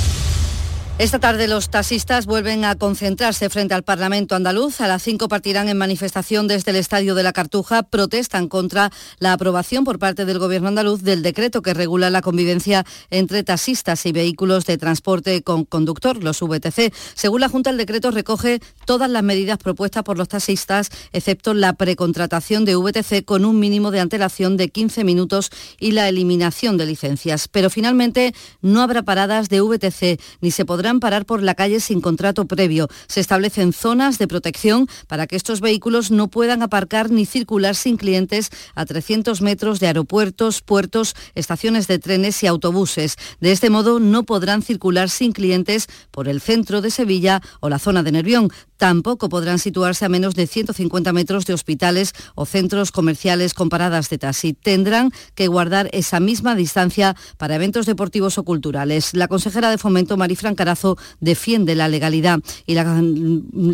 Esta tarde los taxistas vuelven a concentrarse frente al Parlamento andaluz. A las 5 partirán en manifestación desde el Estadio de la Cartuja. Protestan contra la aprobación por parte del Gobierno andaluz del decreto que regula la convivencia entre taxistas y vehículos de transporte con conductor, los VTC. Según la Junta, el decreto recoge todas las medidas propuestas por los taxistas, excepto la precontratación de VTC con un mínimo de antelación de 15 minutos y la eliminación de licencias. Pero finalmente no habrá paradas de VTC ni se parar por la calle sin contrato previo. Se establecen zonas de protección para que estos vehículos no puedan aparcar ni circular sin clientes a 300 metros de aeropuertos, puertos, estaciones de trenes y autobuses. De este modo no podrán circular sin clientes por el centro de Sevilla o la zona de Nervión. Tampoco podrán situarse a menos de 150 metros de hospitales o centros comerciales con paradas de taxi. Tendrán que guardar esa misma distancia para eventos deportivos o culturales. La consejera de Fomento, Marifran Carazo, defiende la legalidad y la,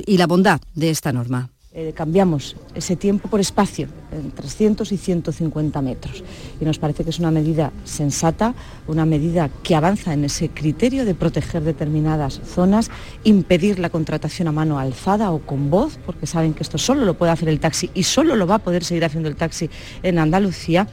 y la bondad de esta norma. Eh, cambiamos ese tiempo por espacio, en 300 y 150 metros. Y nos parece que es una medida sensata, una medida que avanza en ese criterio de proteger determinadas zonas, impedir la contratación a mano alzada o con voz, porque saben que esto solo lo puede hacer el taxi y solo lo va a poder seguir haciendo el taxi en Andalucía,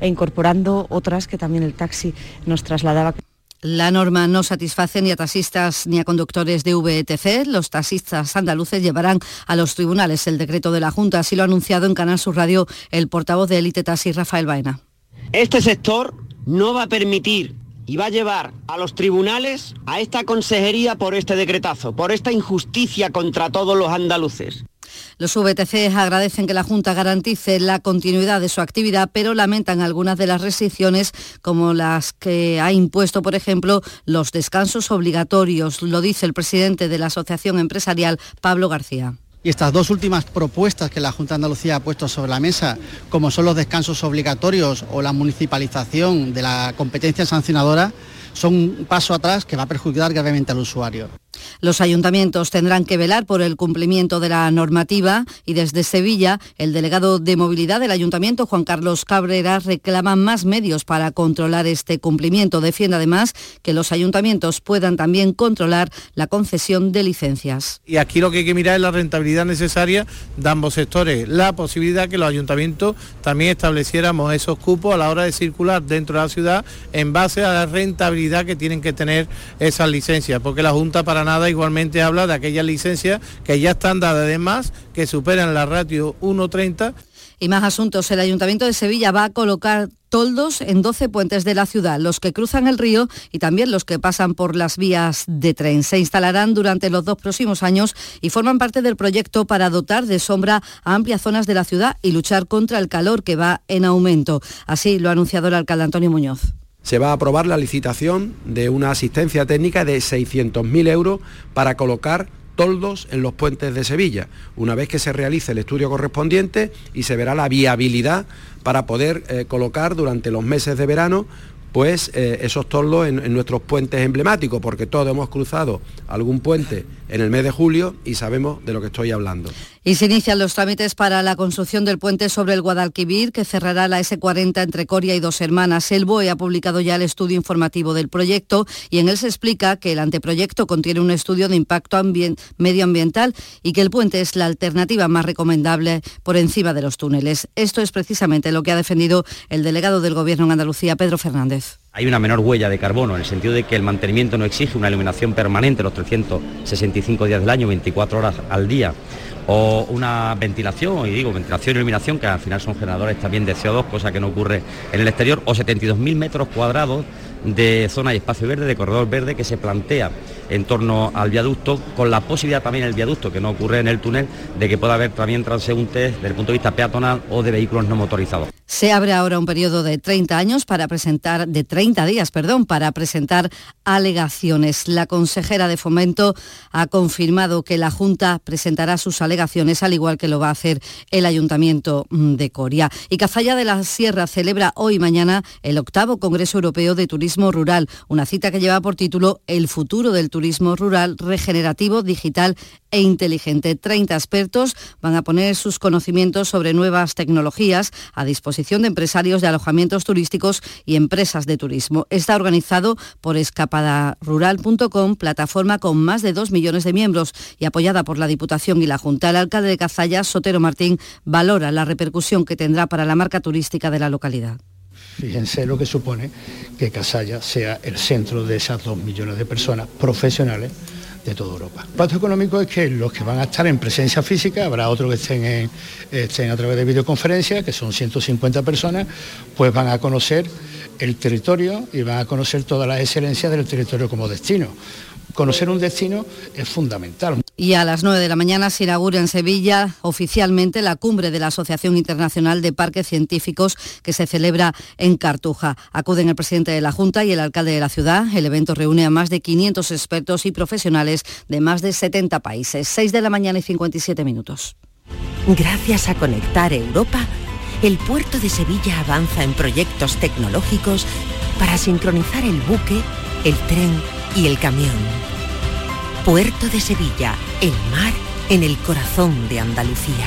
e incorporando otras que también el taxi nos trasladaba. La norma no satisface ni a taxistas ni a conductores de VTC. Los taxistas andaluces llevarán a los tribunales el decreto de la Junta, así lo ha anunciado en Canal Sur Radio el portavoz de Elite Taxi, Rafael Baena. Este sector no va a permitir y va a llevar a los tribunales a esta consejería por este decretazo, por esta injusticia contra todos los andaluces. Los VTC agradecen que la Junta garantice la continuidad de su actividad, pero lamentan algunas de las restricciones como las que ha impuesto, por ejemplo, los descansos obligatorios. Lo dice el presidente de la Asociación Empresarial, Pablo García. Y estas dos últimas propuestas que la Junta de Andalucía ha puesto sobre la mesa, como son los descansos obligatorios o la municipalización de la competencia sancionadora, son un paso atrás que va a perjudicar gravemente al usuario. Los ayuntamientos tendrán que velar por el cumplimiento de la normativa y desde Sevilla el delegado de movilidad del ayuntamiento, Juan Carlos Cabrera, reclama más medios para controlar este cumplimiento. Defiende además que los ayuntamientos puedan también controlar la concesión de licencias. Y aquí lo que hay que mirar es la rentabilidad necesaria de ambos sectores, la posibilidad que los ayuntamientos también estableciéramos esos cupos a la hora de circular dentro de la ciudad en base a la rentabilidad que tienen que tener esas licencias, porque la Junta para igualmente habla de aquellas licencias que ya están dadas además, que superan la ratio 1.30. Y más asuntos. El Ayuntamiento de Sevilla va a colocar toldos en 12 puentes de la ciudad, los que cruzan el río y también los que pasan por las vías de tren. Se instalarán durante los dos próximos años y forman parte del proyecto para dotar de sombra a amplias zonas de la ciudad y luchar contra el calor que va en aumento. Así lo ha anunciado el alcalde Antonio Muñoz se va a aprobar la licitación de una asistencia técnica de 600.000 euros para colocar toldos en los puentes de Sevilla, una vez que se realice el estudio correspondiente y se verá la viabilidad para poder eh, colocar durante los meses de verano pues eh, esos toldos en, nuestros puentes emblemáticos, porque todos hemos cruzado algún puente en el mes de julio y sabemos de lo que estoy hablando. Y se inician los trámites para la construcción del puente sobre el Guadalquivir, que cerrará la S40 entre Coria y Dos Hermanas. El BOE ha publicado ya el estudio informativo del proyecto y en él se explica que el anteproyecto contiene un estudio de impacto medioambiental y que el puente es la alternativa más recomendable por encima de los túneles. Esto es precisamente lo que ha defendido el delegado del Gobierno en Andalucía, Pedro Fernández. Hay una menor huella de carbono en el sentido de que el mantenimiento no exige una iluminación permanente los 365 días del año, 24 horas al día o una ventilación, y digo ventilación y iluminación, que al final son generadores también de CO2, cosa que no ocurre en el exterior, o 72.000 metros cuadrados de zona y espacio verde, de corredor verde que se plantea en torno al viaducto, con la posibilidad también el viaducto, que no ocurre en el túnel, de que pueda haber también transeúntes desde el punto de vista peatonal o de vehículos no motorizados. Se abre ahora un periodo de 30 años para presentar, de 30 días, perdón, para presentar alegaciones. La consejera de Fomento ha confirmado que la Junta presentará sus alegaciones, al igual que lo va a hacer el Ayuntamiento de Coria. Y Cazalla de la Sierra celebra hoy y mañana el octavo Congreso Europeo de Turismo Rural, una cita que lleva por título El futuro del turismo rural regenerativo, digital e inteligente. 30 expertos van a poner sus conocimientos sobre nuevas tecnologías a disposición de empresarios de alojamientos turísticos y empresas de turismo. Está organizado por escapadarural.com, plataforma con más de 2 millones de miembros y apoyada por la Diputación y la Junta. El alcalde de Cazalla, Sotero Martín, valora la repercusión que tendrá para la marca turística de la localidad. Fíjense lo que supone que Casalla sea el centro de esas dos millones de personas profesionales de toda Europa. El impacto económico es que los que van a estar en presencia física, habrá otros que estén, estén a través de videoconferencia, que son 150 personas, pues van a conocer el territorio y van a conocer todas las excelencias del territorio como destino conocer un destino es fundamental. Y a las 9 de la mañana se inaugura en Sevilla oficialmente la cumbre de la Asociación Internacional de Parques Científicos que se celebra en Cartuja. Acuden el presidente de la Junta y el alcalde de la ciudad. El evento reúne a más de 500 expertos y profesionales de más de 70 países. 6 de la mañana y 57 minutos. Gracias a Conectar Europa, el puerto de Sevilla avanza en proyectos tecnológicos para sincronizar el buque, el tren y el camión. Puerto de Sevilla, el mar en el corazón de Andalucía.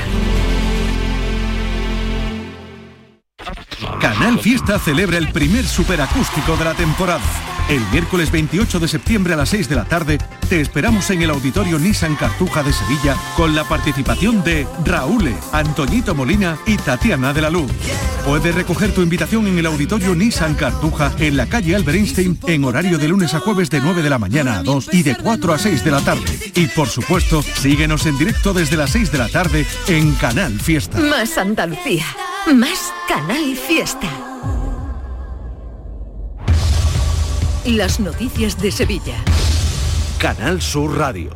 Canal Fiesta celebra el primer superacústico de la temporada El miércoles 28 de septiembre a las 6 de la tarde te esperamos en el Auditorio Nissan Cartuja de Sevilla con la participación de Raúl, Antoñito Molina y Tatiana de la Luz. Puedes recoger tu invitación en el Auditorio Nissan Cartuja en la calle Albert Einstein en horario de lunes a jueves de 9 de la mañana a 2 y de 4 a 6 de la tarde. Y por supuesto, síguenos en directo desde las 6 de la tarde en Canal Fiesta. Más Andalucía, más Canal Fiesta. Las noticias de Sevilla. Canal Sur Radio.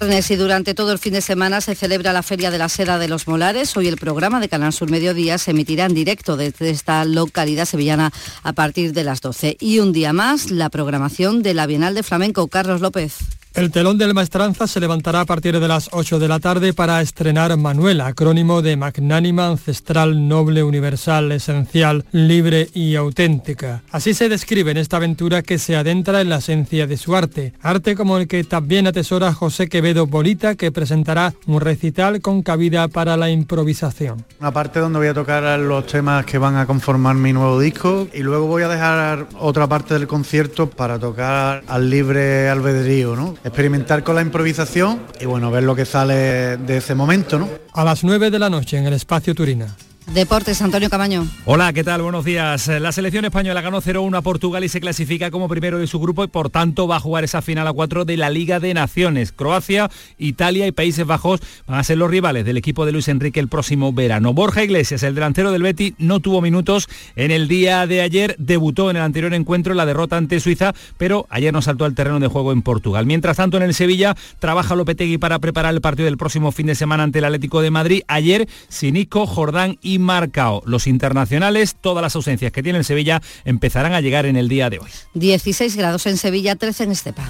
Y durante todo el fin de semana se celebra la Feria de la Seda de los Molares. Hoy el programa de Canal Sur Mediodía se emitirá en directo desde esta localidad sevillana a partir de las 12. Y un día más, la programación de la Bienal de Flamenco. Carlos López. El telón del Maestranza se levantará a partir de las 8 de la tarde para estrenar Manuel, acrónimo de magnánima, ancestral, noble, universal, esencial, libre y auténtica. Así se describe en esta aventura que se adentra en la esencia de su arte, arte como el que también atesora José Quevedo Bolita, que presentará un recital con cabida para la improvisación. Una parte donde voy a tocar los temas que van a conformar mi nuevo disco y luego voy a dejar otra parte del concierto para tocar al libre albedrío, ¿no? Experimentar con la improvisación y bueno, ver lo que sale de ese momento, ¿no? A las 9 de la noche en el Espacio Turina. Deportes, Antonio Camaño. Hola, ¿qué tal? Buenos días. La selección española ganó 0-1 a Portugal y se clasifica como primero de su grupo y por tanto va a jugar esa final a 4 de la Liga de Naciones. Croacia, Italia y Países Bajos van a ser los rivales del equipo de Luis Enrique el próximo verano. Borja Iglesias, el delantero del Betty, no tuvo minutos en el día de ayer, debutó en el anterior encuentro la derrota ante Suiza, pero ayer no saltó al terreno de juego en Portugal. Mientras tanto, en el Sevilla trabaja Lopetegui para preparar el partido del próximo fin de semana ante el Atlético de Madrid. Ayer, Sinico, Jordán y Marcao. Los internacionales, todas las ausencias que tiene el Sevilla empezarán a llegar en el día de hoy. 16 grados en Sevilla, 13 en Estepa.